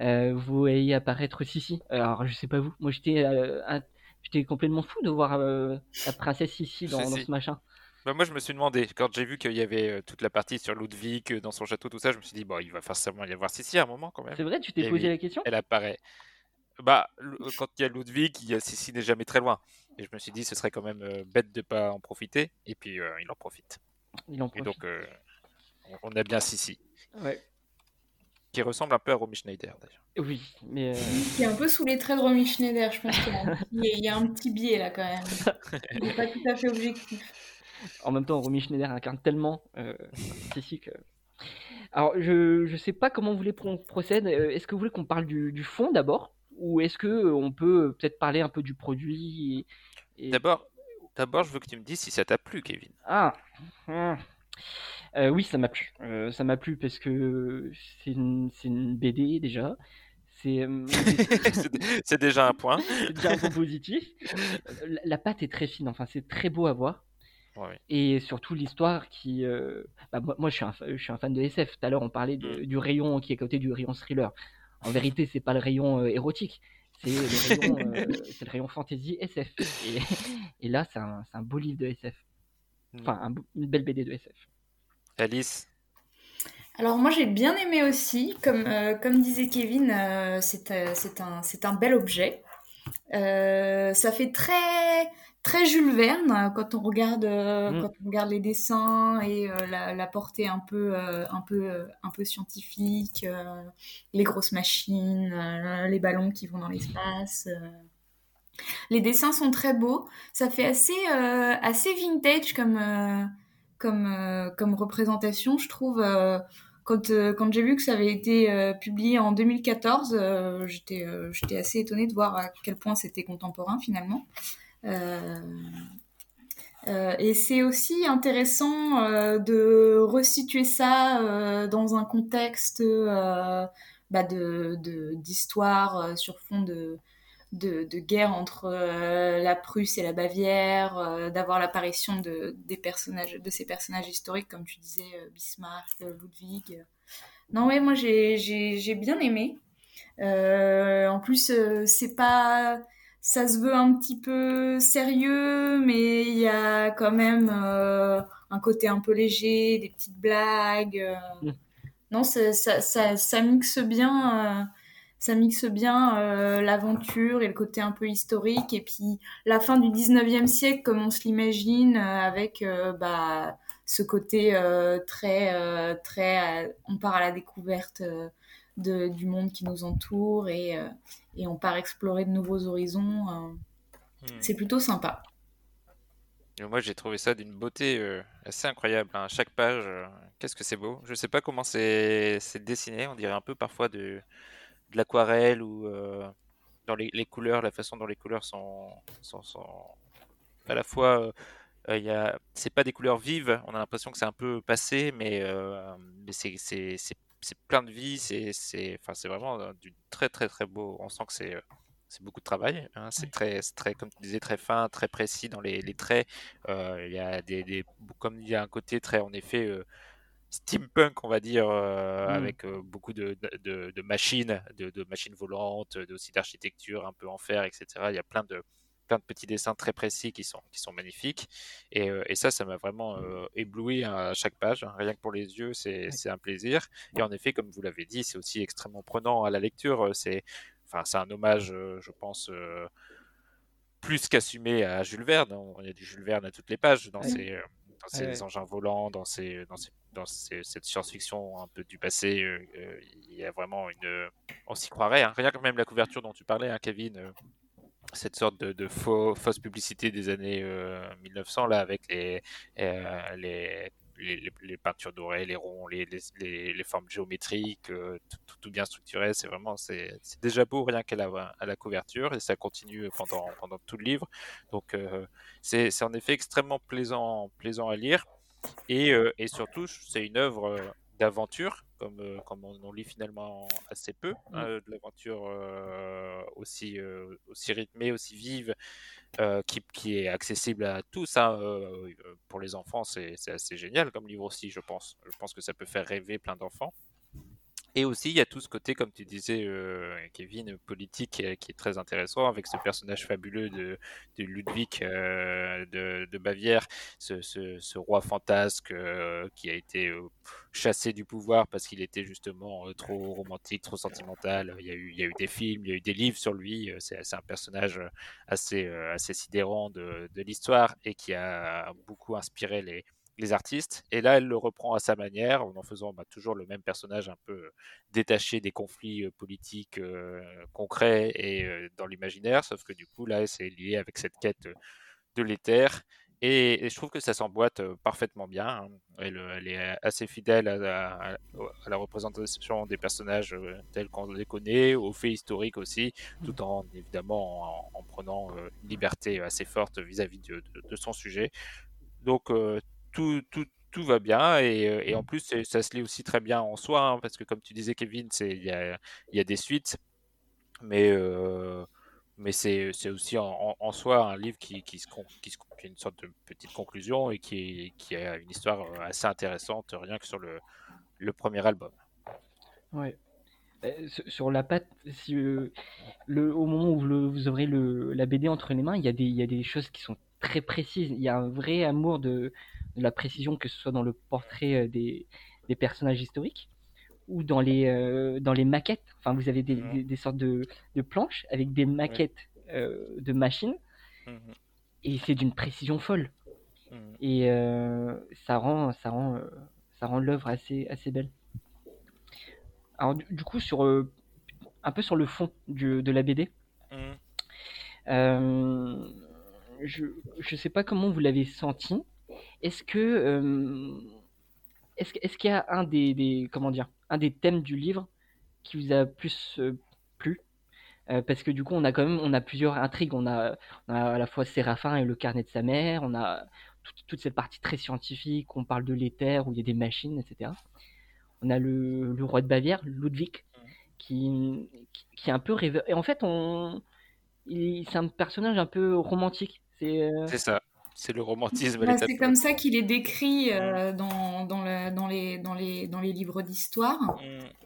euh, vous voyez apparaître Sissi. Alors, je sais pas vous. Moi, j'étais, euh, j'étais complètement fou de voir euh, la princesse Sissi dans, dans ce machin. Bah, moi, je me suis demandé, quand j'ai vu qu'il y avait toute la partie sur Ludwig, dans son château, tout ça, je me suis dit, bon, il va forcément y avoir Sissi à un moment quand même. C'est vrai, tu t'es posé la question? Elle apparaît. Bah, quand il y a Ludwig, il y a Sissi n'est jamais très loin. Et je me suis dit, ce serait quand même bête de pas en profiter. Et puis, il en profite. Il en profite. Et donc, on a bien Sissi. Ouais qui ressemble un peu à Romy Schneider d'ailleurs. Oui, mais. Euh... Qui est un peu sous les traits de Romy Schneider, je pense qu'il y, a un petit biais là quand même. Il n'est pas tout à fait objectif. En même temps, Romy Schneider incarne tellement euh, ici que. Alors, je ne sais pas comment vous voulez qu'on procède. Euh, est-ce que vous voulez qu'on parle du, du fond d'abord? Ou est-ce qu'on euh, peut peut-être parler un peu du produit et... D'abord, D'abord, je veux que tu me dises si ça t'a plu, Kevin. Ah, hum. Euh, oui, ça m'a plu. Euh, ça m'a plu parce que c'est une, une, BD déjà. C'est euh, déjà un point. c'est déjà un point positif. La, la, pâte est très fine. Enfin, c'est très beau à voir. Ouais. Et surtout l'histoire qui. Euh, bah, moi, moi, je suis, un, je suis un fan de SF. Tout à l'heure, on parlait de, mm. du rayon qui est à côté du rayon thriller. En vérité, c'est pas le rayon euh, érotique. C'est le, rayon, le rayon fantasy SF. Et, et là, c'est un, un beau livre de SF. Enfin, un, une belle BD de SF. Alice alors moi j'ai bien aimé aussi, comme, euh, comme disait Kevin, euh, c'est euh, un, un bel objet. Euh, ça fait très très Jules Verne quand on regarde mm. quand on regarde les dessins et la, la, portée un peu un peu un peu scientifique, les grosses machines, les ballons qui vont dans l'espace. Les dessins sont très beaux. Ça fait assez assez vintage comme comme, euh, comme représentation, je trouve. Euh, quand, euh, quand j'ai vu que ça avait été publié en 2014, j'étais j'étais assez étonnée de voir à quel point c'était contemporain finalement. Et c'est aussi intéressant de resituer ça dans un contexte bah d'histoire sur fond de de, guerre entre euh, la Prusse et la Bavière, euh, d'avoir l'apparition de, des personnages, de ces personnages historiques, comme tu disais, euh, Bismarck, Ludwig. Non, ouais, moi j'ai, j'ai, j'ai bien aimé. en plus, c'est pas, ça se veut un petit peu sérieux, mais il y a quand même un côté un peu léger, des petites blagues. Mm. Non, ça, ça, ça, ça, mixe bien ça mixe bien euh, l'aventure et le côté un peu historique et puis la fin du 19e siècle comme on se l'imagine euh, avec euh, bah ce côté très très on part à la découverte de, du monde qui nous entoure et, et on part explorer de nouveaux horizons hmm. c'est plutôt sympa moi, j'ai trouvé ça d'une beauté assez incroyable. Hein. Chaque page, qu'est-ce que c'est beau. Je sais pas comment c'est dessiné. On dirait un peu parfois de, de l'aquarelle ou euh, dans les, couleurs, la façon dont les couleurs sont, sont, à la fois euh, il y a c'est pas des couleurs vives on a l'impression que c'est un peu passé mais, euh, mais c'est, plein de vie c'est, c'est, enfin, c'est vraiment du très très très beau on sent que c'est c'est beaucoup de travail. Hein. c'est très, très, comme tu disais, très fin, très précis dans les, les traits. il y a des, des, comme il y a un côté très, en effet, steampunk, on va dire, euh, mm. avec euh, beaucoup de, de, de machines, de, de, machines volantes, aussi d'architecture un peu en fer, etc. Il y a plein de, plein de petits dessins très précis qui sont, qui sont magnifiques. Et, euh, et ça, ça m'a vraiment ébloui à chaque page. Hein. Rien que pour les yeux, c'est un plaisir. Et en effet, comme vous l'avez dit, c'est aussi extrêmement prenant à la lecture. C'est enfin, un hommage, je pense plus qu'assumé à Jules Verne. Il y a du Jules Verne à toutes les pages dans ces, dans ces engins volants, dans ces, dans ces dans cette science-fiction un peu du passé, euh, euh, il y a vraiment une. On s'y croirait. Hein. Rien que même la couverture dont tu parlais, hein, Kevin, euh, cette sorte de, fausse publicité des années 1900 là, avec les, les peintures dorées, les ronds, les, formes géométriques, tout, tout, bien structuré. C'est vraiment, c'est déjà beau rien qu'à la, couverture et ça continue pendant, tout le livre. Donc, euh, c'est en effet extrêmement plaisant, plaisant à lire. Et, euh, et surtout, c'est une œuvre euh, d'aventure, comme, euh, comme on, lit finalement assez peu hein, de l'aventure euh, aussi, euh, aussi rythmée, aussi vive, euh, qui, qui est accessible à tous. hein, euh, euh, pour les enfants, c'est c'est assez génial comme livre aussi, je pense. Je pense que ça peut faire rêver plein d'enfants. Et aussi, il y a tout ce côté, comme tu disais, euh, Kevin, politique, qui est, qui est très intéressant, avec ce personnage fabuleux de, Ludwig euh, de, de Bavière, ce, ce, roi fantasque euh, qui a été euh, chassé du pouvoir parce qu'il était justement euh, trop romantique, trop sentimental. Il y, a eu, il y a eu des films, il y a eu des livres sur lui. Euh, C'est un personnage euh, assez, euh, assez sidérant de, de l'histoire et qui a beaucoup inspiré les, les artistes. Et là, elle le reprend à sa manière, en en faisant bah, toujours le même personnage un peu euh, détaché des conflits euh, politiques euh, concrets et dans l'imaginaire, sauf que du coup, là, c'est lié avec cette quête de l'éther. Et, je trouve que ça s'emboîte parfaitement bien. hein. Elle, est assez fidèle à, la représentation des personnages tels qu'on les connaît, aux faits historiques aussi, tout en évidemment en, en prenant une liberté assez forte vis-à-vis de, son sujet. Donc tout, tout, tout va bien et, euh, et en plus c'est- ça se lit aussi très bien en soi hein, parce que comme tu disais Kevin, il y a, y a des suites, mais euh, mais c'est aussi en, en- en soi un livre qui, qui, se, qui, se, qui a une sorte de petite conclusion et qui, qui a une histoire euh, assez intéressante rien que sur le, le premier album. Ouais. Euh, sur- la patte, si, euh, le, au moment où vous, le- vous aurez le, la BD entre les mains, il y, a des, il y a des choses qui sont très précises. Il y a un vrai amour de, de la précision, que ce soit dans le portrait euh, des, des personnages historiques ou dans les, euh, dans les maquettes. Enfin, vous avez des, Mhm. des, des sortes de, de planches avec des maquettes euh, de machines Mhm, et c'est d'une précision folle. mhm. Et euh, ça rend, ça rend, ça rend l'œuvre assez, assez belle. Alors du, du coup sur un peu sur le fond du, de la BD, je je sais pas comment vous l'avez senti. Est-ce que euh, est-ce que- est-ce qu'il y a un des, des un des thèmes du livre qui vous a plus euh, plu? Euh, parce que du coup on a quand même on a plusieurs intrigues. On a, on a à la fois Séraphin et le carnet de sa mère. On a toute, cette partie très scientifique. On parle de l'éther où il y a des machines, etc. On a le, roi de Bavière, Ludwig, qui, qui, est un peu rêveur. Et en fait, on, c'est un personnage un peu romantique. C'est ça, c'est le romantisme Bah, c'est comme ça qu'il est décrit euh, dans, dans, le- dans, les, dans, les, dans les livres d'histoire.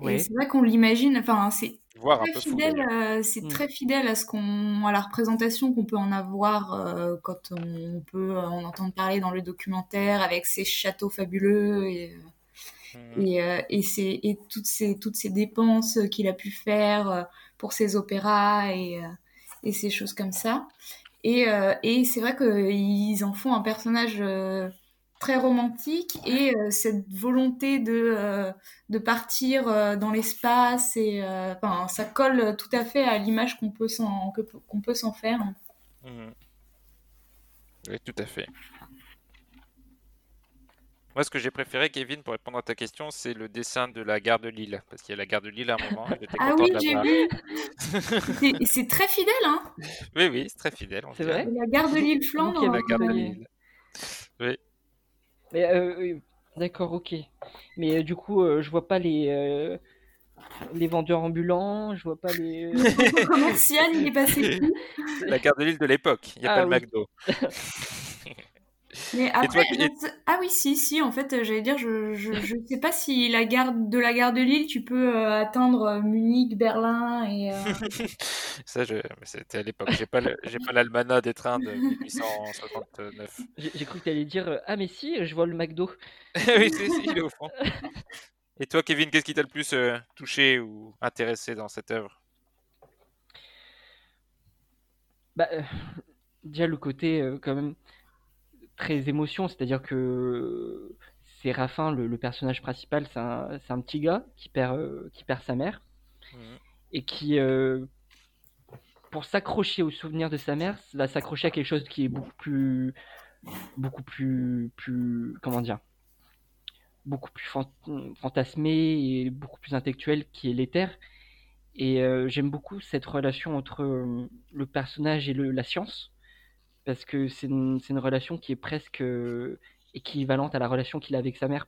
Ouais. Et c'est vrai qu'on l'imagine, enfin, c'est très fidèle, euh, c'est Mm. très fidèle à ce qu'on, à la représentation qu'on peut en avoir euh, quand on peut en entendre parler dans le documentaire avec ces châteaux fabuleux et, Mhm. et, euh, et, toutes ces toutes ces dépenses qu'il a pu faire euh, pour ses opéras et, euh, et ces choses comme ça. Et, euh, et c'est vrai qu'ils en font un personnage euh, très romantique et euh, cette volonté de, partir dans l'espace ça colle tout à fait à l'image qu'on peut s'en faire. Mhm. Oui, tout à fait. Moi, ce que j'ai préféré, Kevin, pour répondre à ta question, c'est le dessin de la gare de Lille. Parce qu'il y a la gare de Lille à un moment, Ah oui, j'ai vu. C'est- très fidèle, hein. Oui, oui, c'est très fidèle. C'est vrai La gare de qui Flandre. La gare de. Lille. Oui. Mais euh, euh, d'accord, ok. Mais euh, du coup, euh, je vois pas les euh, les vendeurs ambulants, je vois pas les. Il est passé La gare de Lille de l'époque. Il n'y a Ah pas le oui. McDo. Mais après, toi, je et- ne sais- ah oui, si, si, en fait, j'allais dire, je, je, je sais pas si la gare de la gare de Lille, tu peux euh, atteindre euh, Munich, Berlin et. euh, Ça, je... c'était à l'époque. J'ai pas j'ai pas l'almanach des trains de 1869. J'ai cru que t'allais dire euh, ah mais si, je vois le McDo. oui, c'est, c'est- il est au fond. Et toi, Kevin, qu'est-ce qui t'a le plus euh, touché ou intéressé dans cette œuvre? Bah euh, déjà le côté euh, quand même très émotion, c'est-à-dire que Séraphin, le, le personnage principal, c'est un, c'est un petit gars qui perd euh, qui perd sa mère. Mhm. et qui euh, pour s'accrocher au souvenir de sa mère, va s'accrocher à quelque chose qui est beaucoup plus beaucoup plus plus comment dire beaucoup plus fan- fantasmé et beaucoup plus intellectuel qui est l'éther. Et euh, j'aime beaucoup cette relation entre le personnage et le, la science parce que c'est une, une relation qui est presque euh, équivalente à la relation qu'il a avec sa mère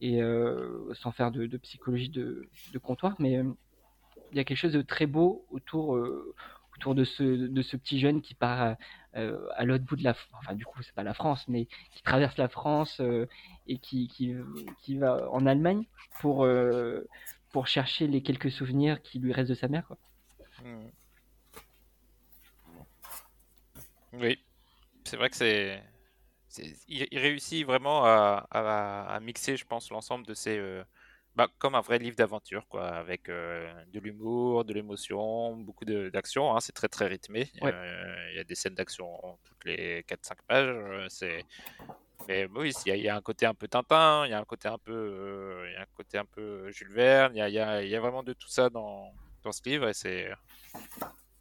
et euh, sans faire de, psychologie de, de comptoir, mais euh, il y a quelque chose de très beau autour autour de ce de ce petit jeune qui part à l'autre bout de la, enfin du coup c'est pas la France, mais qui traverse la France et qui, qui qui va en Allemagne pour pour chercher les quelques souvenirs qui lui restent de sa mère. Quoi. Hmm. Oui, c'est vrai que c'est, il, il réussit vraiment à, à- à mixer, je pense, l'ensemble de ces, euh, bah, comme un vrai livre d'aventure, quoi, avec euh, de l'humour, de l'émotion, beaucoup d'action. hein, c'est très très rythmé. Ouais. Euh, Il y a des scènes d'action toutes les 4-5 pages. c'est, mais oui, il y, a, il y a un côté un peu Tintin, il y a un côté un peu, euh, il y a un côté un peu Jules Verne. Il y y y a vraiment de tout ça dans, dans ce livre et c'est,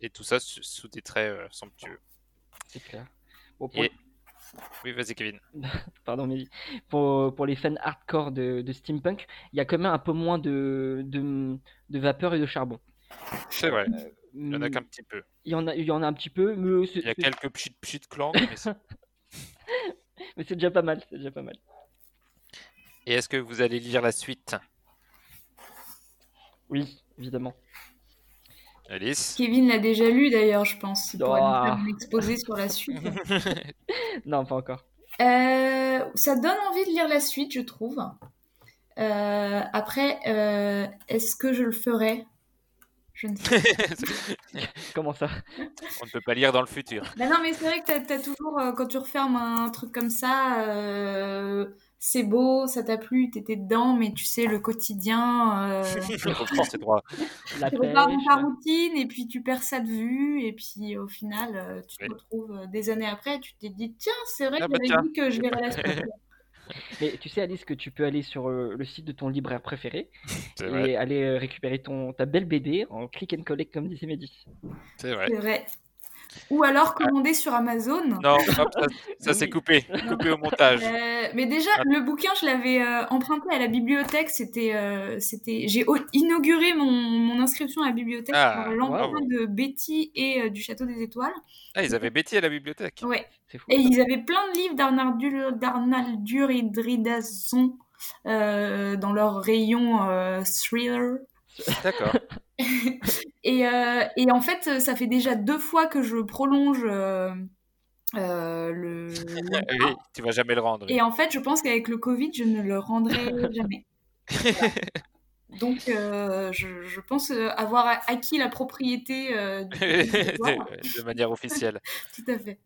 et tout ça sous, des traits somptueux. C'est clair. Bon, pour, Et... Oui, vas-y, Kevin. pardon, mais pour, pour les fans hardcore de, de steampunk, il y a quand même un peu moins de, de, de vapeur et de charbon. C'est vrai, il y en a qu'un petit peu. il y en a, il y en a un petit peu, mais Il y a quelques pchit pchit clans, mais c'est- mais c'est déjà pas mal, c'est déjà pas mal. Et est-ce que vous allez lire la suite, Oui, évidemment. Alice Kevin l'a déjà lu d'ailleurs, je pense. Il pourrait nous faire Oh. un exposé sur la suite. Non, pas encore. Euh, ça donne envie de lire la suite, je trouve. Euh, après, euh, est-ce que je le ferai? Je ne sais pas. Comment ça? On ne peut pas lire dans le futur. Bah non, mais c'est vrai que t'as, t'as toujours, quand tu refermes un truc comme ça, euh, c'est beau, ça t'a plu, t'étais dedans, mais tu sais, le quotidien, euh, Je reprends ses droits. La tu repars dans ta routine et puis tu perds ça de vue et puis au final, euh, tu te Oui. retrouves euh, des années après, tu t'es dit, tiens, c'est vrai Ah que bah j'avais dit que je verrais la. Mais tu sais, Alice, que tu peux aller sur euh, le site de ton libraire préféré vrai, et aller euh, récupérer ton, ta belle BD en click and collect, comme disait Mehdi. c'est vrai. C'est vrai. Ou alors commander sur Amazon. Non, hop, ça, ça s'est coupé. Coupé au montage. Euh, mais déjà, Ah. le bouquin, je l'avais euh, emprunté à la bibliothèque. C'était, euh, c'était, j'ai inauguré mon, mon inscription à la bibliothèque Ah, par l'emprunt de Betty et euh, du Château des Étoiles. Ah, ils avaient Betty à la bibliothèque. Ouais. C'est fou. Et ils avaient plein de livres d'Arnaldur, et Dridazon euh, dans leur rayon euh, thriller. D'accord. Et, euh, et en fait, ça fait déjà deux fois que je prolonge euh, euh, le, Oui, tu vas jamais le rendre. Et en fait, je pense qu'avec le Covid, je ne le rendrai jamais. Voilà. Donc, je, je pense avoir acquis la propriété du de manière officielle. Tout à fait.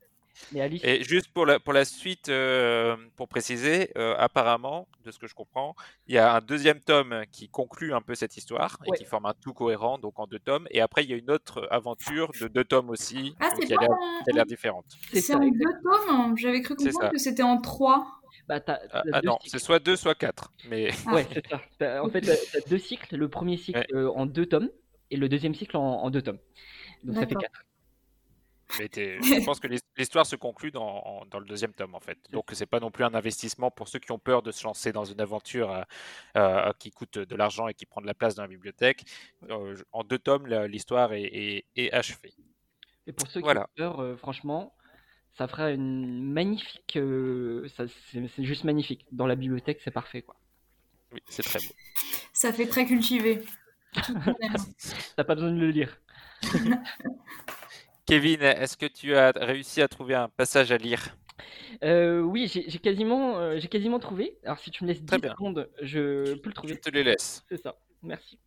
Mais Alice, Et juste pour la, pour la suite, euh, pour préciser, euh, apparemment, de ce que je comprends, il y a un deuxième tome qui conclut un peu cette histoire et Ouais. qui forme un tout cohérent, donc en deux tomes. Et après, il y a une autre aventure de deux tomes aussi, Ah, qui a l'air en, qui a l'air différente. c'est c'est ça. en deux tomes J'avais cru comprendre ça. que c'était en trois. Bah, t'as- Ah, t'as ah non, cycles. c'est soit deux, soit quatre. Mais Ah. Ouais, c'est ça. T'as- En fait, t'as t'as deux cycles. Le premier cycle Ouais. euh, en deux tomes et le deuxième cycle en, en deux tomes. Donc ça fait quatre. Mais je pense que l'his- l'histoire se conclut dans, en- dans le deuxième tome en fait. Donc c'est pas non plus un investissement pour ceux qui ont peur de se lancer dans une aventure euh, euh, qui coûte de l'argent et qui prend de la place dans la bibliothèque. Euh, en deux tomes, l'histoire est, est- est achevée. Et pour ceux Voilà. qui ont peur, euh, franchement, ça fera une magnifique. euh, c'est juste magnifique. Dans la bibliothèque, c'est parfait, quoi. Oui, c'est très beau. Ça fait très cultivé. T'as pas besoin de le lire. Kevin, est-ce que tu as réussi à trouver un passage à lire? Euh, oui, j'ai quasiment, euh, j'ai quasiment trouvé. Alors, si tu me laisses 10 Très bien. secondes, je peux le Je trouver. te les laisse. C'est ça. Merci.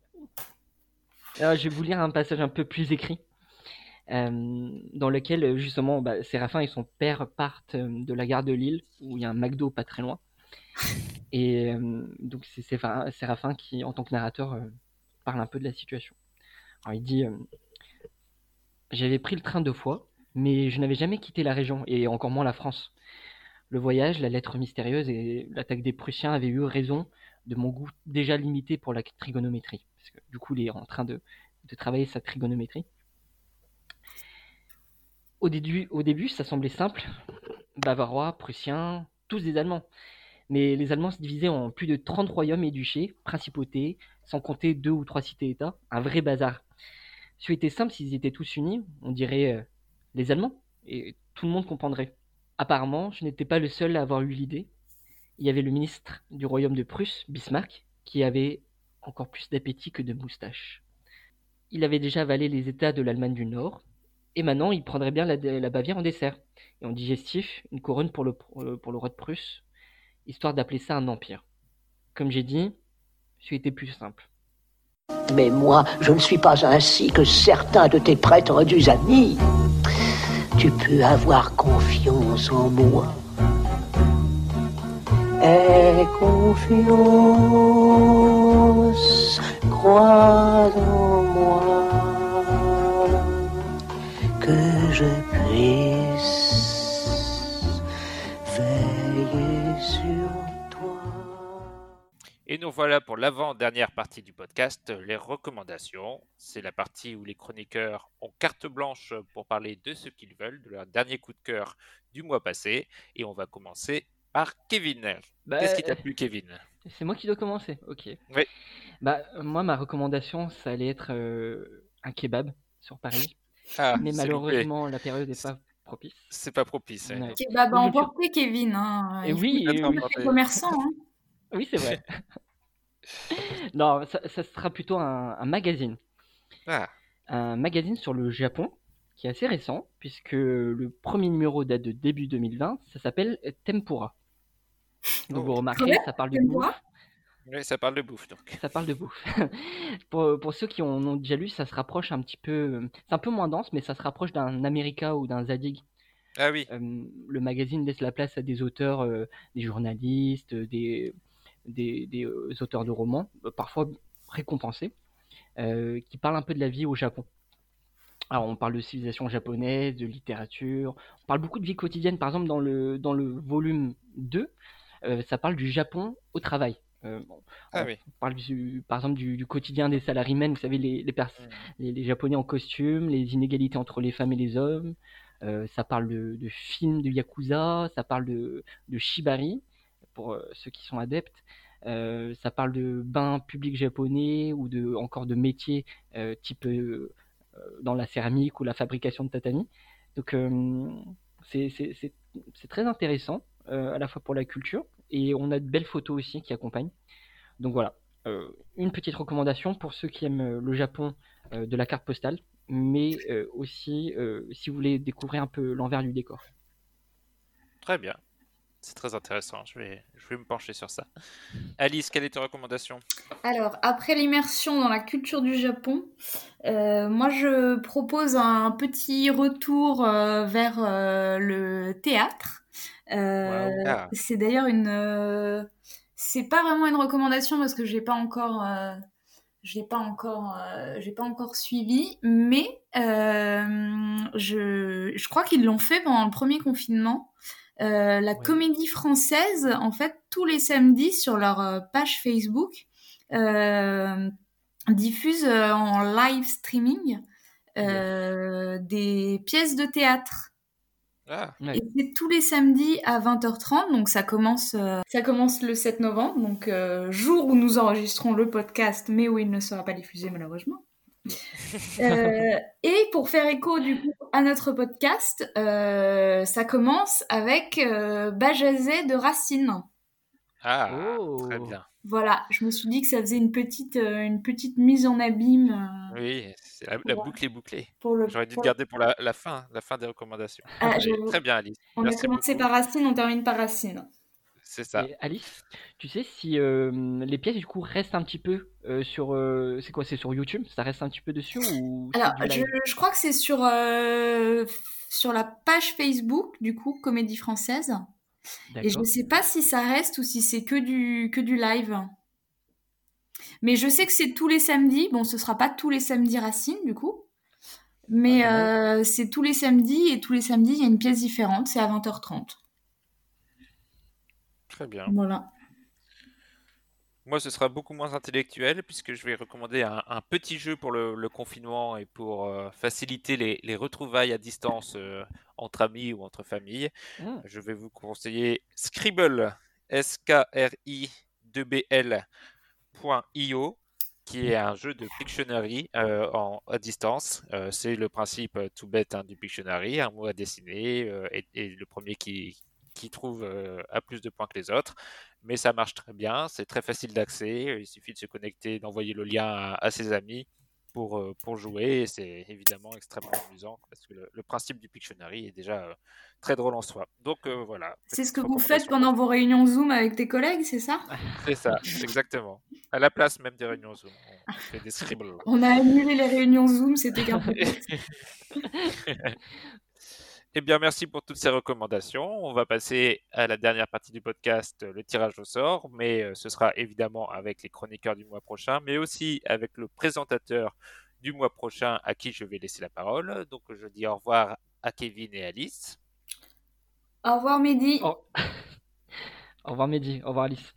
Alors, je vais vous lire un passage un peu plus écrit, euh, dans lequel euh, justement bah, Séraphin et son père partent euh, de la gare de Lille, où il y a un McDo pas très loin. Et euh, donc c'est Séraphin qui, en tant que narrateur, euh, parle un peu de la situation. Alors il dit euh, J'avais pris le train deux fois, mais je n'avais jamais quitté la région, et encore moins la France. Le voyage, la lettre mystérieuse et l'attaque des Prussiens avaient eu raison de mon goût déjà limité pour la trigonométrie. Du coup, il est en train de, de travailler sa trigonométrie. Au début, au début, ça semblait simple. Bavarois, Prussiens, tous des Allemands. Mais les Allemands se divisaient en plus de 30 royaumes et duchés, principautés, sans compter deux ou trois cités-États. Un vrai bazar. Ce était simple s'ils étaient tous unis, on dirait euh, les Allemands, et tout le monde comprendrait. Apparemment, je n'étais pas le seul à avoir eu l'idée. il y avait le ministre du royaume de Prusse, Bismarck, qui avait encore plus d'appétit que de moustache. Il avait déjà avalé les États de l'Allemagne du Nord, et maintenant il prendrait bien la, Bavière en dessert, et en digestif, une couronne pour le, pour le roi de Prusse, histoire d'appeler ça un empire. Comme j'ai dit, ce était plus simple. Mais moi, je ne suis pas ainsi que certains de tes prêtres amis. Tu peux avoir confiance en moi. Aie confiance, crois en moi, que je puisse Et nous voilà pour l'avant-dernière partie du podcast, les recommandations. C'est la partie où les chroniqueurs ont carte blanche pour parler de ce qu'ils veulent, de leur dernier coup de cœur du mois passé. Et on va commencer par Kevin. Bah, Qu'est-ce qui t'a plu, Kevin? C'est moi qui dois commencer, ok. Oui. Bah, moi, ma recommandation, ça allait être euh, un kebab sur Paris. Ah, mais loupé. malheureusement, la période n'est pas propice. C'est pas propice. ouais. Ouais. Kebab à emporter, Kevin. Hein. Et oui, oui. commerçants. Hein. Oui, c'est vrai. non, ça, ça sera plutôt un, un magazine. Ah, Un magazine sur le Japon, qui est assez récent, puisque le premier numéro date de début 2020. Ça s'appelle Tempura. Donc Oh. vous remarquerez, Comment ça parle de Tempura bouffe. oui, ça parle de bouffe donc. Ça parle de bouffe. pour, pour ceux qui en ont déjà lu, ça se rapproche un petit peu. C'est un peu moins dense, mais ça se rapproche d'un America ou d'un Zadig. Ah oui, Euh, le magazine laisse la place à des auteurs, euh, des journalistes, euh, des, des, des, euh, auteurs de romans, euh, parfois récompensés, euh, qui parlent un peu de la vie au Japon. Alors on parle de civilisation japonaise, de littérature, on parle beaucoup de vie quotidienne, par exemple dans le, dans le volume 2, euh, ça parle du Japon au travail. Euh, bon, ah on oui. parle du, par exemple du, du quotidien des salariés, vous savez, les, les, les, les Japonais en costume, les inégalités entre les femmes et les hommes. Euh, ça parle de, de films de Yakuza, ça parle de, de Shibari, pour euh, ceux qui sont adeptes. Euh, ça parle de bains publics japonais ou de, encore de métiers euh, type dans la céramique ou la fabrication de tatami. Donc c'est très intéressant, à la fois pour la culture, et on a de belles photos aussi qui accompagnent. Donc voilà, une petite recommandation pour ceux qui aiment le Japon de la carte postale, mais aussi si vous voulez découvrir un peu l'envers du décor. Très bien. C'est très intéressant. Je vais, je vais me pencher sur ça. Alice, quelle est ta recommandation? Alors, après l'immersion dans la culture du Japon, euh, moi je propose un petit retour euh, vers euh, le théâtre. Ah. C'est d'ailleurs une. c'est pas vraiment une recommandation parce que j'ai pas encore. pas encore, j'ai pas encore suivi, mais je, je crois qu'ils l'ont fait pendant le premier confinement. Euh, la Ouais. comédie française, en fait, tous les samedis sur leur euh, page Facebook, euh, diffuse en live streaming euh, des pièces de théâtre. Ah, Ouais. Et c'est tous les samedis à 20h30, donc ça commence, euh, ça commence le 7 novembre, donc euh, jour où nous enregistrons le podcast, mais où il ne sera pas diffusé malheureusement. Euh, et pour faire écho du coup à notre podcast, euh, ça commence avec euh, Bajazet de Racine. ah Oh. très bien. Voilà, je me suis dit que ça faisait une petite, euh, une petite mise en abîme euh, Oui, c'est la, la boucle est bouclée. J'aurais dû pour te le- garder pour la, la fin, la fin des recommandations. Ah, très bien, Alice. On a commencé beaucoup. par Racine, on termine par Racine. C'est ça. Et Alice, tu sais si euh, les pièces du coup restent un petit peu euh, sur, euh, c'est quoi, c'est sur YouTube, ça reste un petit peu dessus ou Alors, je, crois que c'est sur, euh, sur la page Facebook, du coup, Comédie Française. Et je ne sais pas si ça reste ou si c'est que du, que du live. Mais je sais que c'est tous les samedis. Bon, ce sera pas tous les samedis Racine, du coup. Mais Ah, euh, c'est tous les samedis et tous les samedis, il y a une pièce différente. C'est à 20h30. Très bien. Voilà. Moi, ce sera beaucoup moins intellectuel puisque je vais recommander un, un petit jeu pour le, le confinement et pour euh, faciliter les, les retrouvailles à distance euh, entre amis ou entre familles. Ah, Je vais vous conseiller Scribble, S-K-R-I-2-B-L.io, qui est un jeu de Pictionary euh, en, à distance. Euh, c'est le principe tout bête hein, du Pictionary, un mot à dessiner euh, et, et le premier qui, qui trouve euh, a plus de points que les autres. mais ça marche très bien, c'est très facile d'accès, il suffit de se connecter, d'envoyer le lien à, à ses amis pour, euh, pour jouer, et c'est évidemment extrêmement amusant, parce que le, le principe du Pictionary est déjà euh, très drôle en soi. Donc euh, voilà. C'est ce que vous faites pendant vos réunions Zoom avec tes collègues, c'est ça? C'est ça, exactement. À la place même des réunions Zoom, on fait des scribbles. On a annulé les réunions Zoom, c'était qu'un prétexte. Eh bien, merci pour toutes ces recommandations. On va passer à la dernière partie du podcast, le tirage au sort, mais euh, ce sera évidemment avec les chroniqueurs du mois prochain, mais aussi avec le présentateur du mois prochain à qui je vais laisser la parole. Donc, je dis au revoir à Kevin et Alice. Au revoir Mehdi. Au... au revoir Mehdi, au revoir Alice.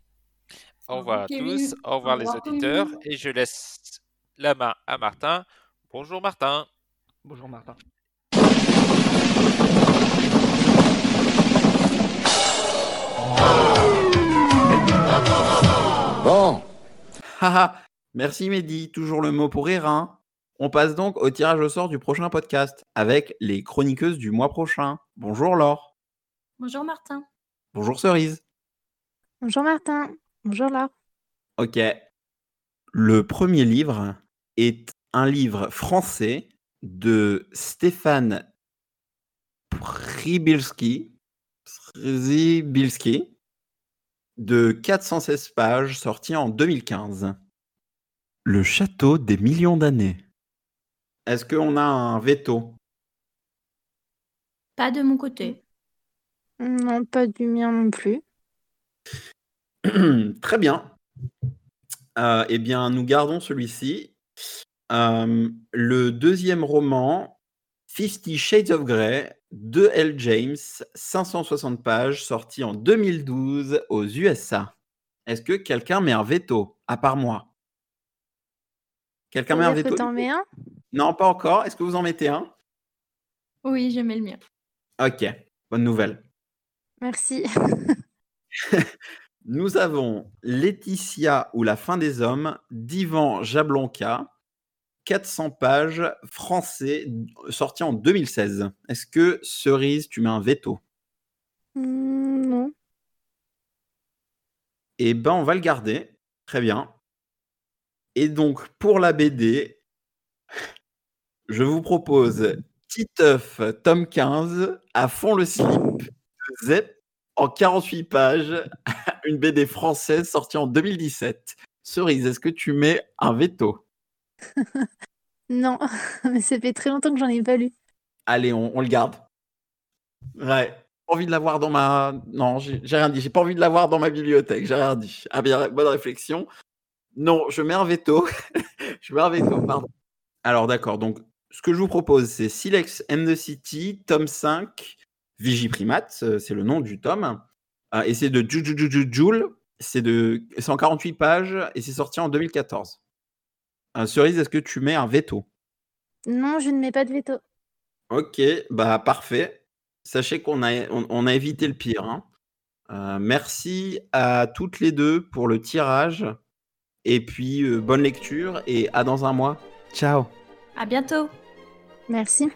Au revoir à Kevin. tous, au revoir Au les auditeurs, Kevin. et je laisse la main à Martin. Bonjour Martin. Bonjour Martin. Bon, Haha, merci Mehdi, toujours le mot pour rire. hein. On passe donc au tirage au sort du prochain podcast avec les chroniqueuses du mois prochain. Bonjour Laure. Bonjour Martin. Bonjour Cerise. Bonjour Martin. Bonjour Laure. Ok. Le premier livre est un livre français de Stéphane Przybilski, Przybilski de 416 pages sorti en 2015. Le château des millions d'années. Est-ce qu'on a un veto? Pas de mon côté. Non, pas du mien non plus. Très bien. Euh, eh bien, nous gardons celui-ci. Euh, le deuxième roman, Fifty Shades of Grey, de L. James, 560 pages, sorti en 2012 aux USA. Est-ce que quelqu'un met un veto, à part moi? Quelqu'un met un veto que t'en mets un? Non, pas encore. Est-ce que vous en mettez un? Oui, je mets le mien. Ok, bonne nouvelle. Merci. Nous avons Laetitia ou la fin des hommes d'Ivan Jablonka, 400 pages, français, sorti en 2016. Est-ce que Cerise, tu mets un veto? Hmm, non. Eh ben, on va le garder. Très bien. Et donc, pour la BD, je vous propose Titeuf, tome 15, à fond le slip, de Zep, en 48 pages, une BD française sortie en 2017. Cerise, est-ce que tu mets un veto? Non, mais ça fait très longtemps que j'en ai pas lu. Allez, on, le garde. Ouais. Envie de l'avoir dans ma. Non, j'ai rien dit. J'ai pas envie de l'avoir dans ma bibliothèque. J'ai rien dit. Ah bien, bonne réflexion. Non, je mets un veto. je mets un veto, pardon. Alors, d'accord. Donc, ce que je vous propose, c'est Silex and the City, tome 5, Vigiprimate, euh, c'est le nom du tome. Euh, et c'est de Jujujujujul. C'est de 148 pages et c'est sorti en 2014. Euh, Cerise, est-ce que tu mets un veto? Non, je ne mets pas de veto. Ok, bah parfait. Sachez qu'on a, on, on a évité le pire. hein. Euh, merci à toutes les deux pour le tirage. Et puis, euh, bonne lecture et à dans un mois. Ciao À bientôt. Merci.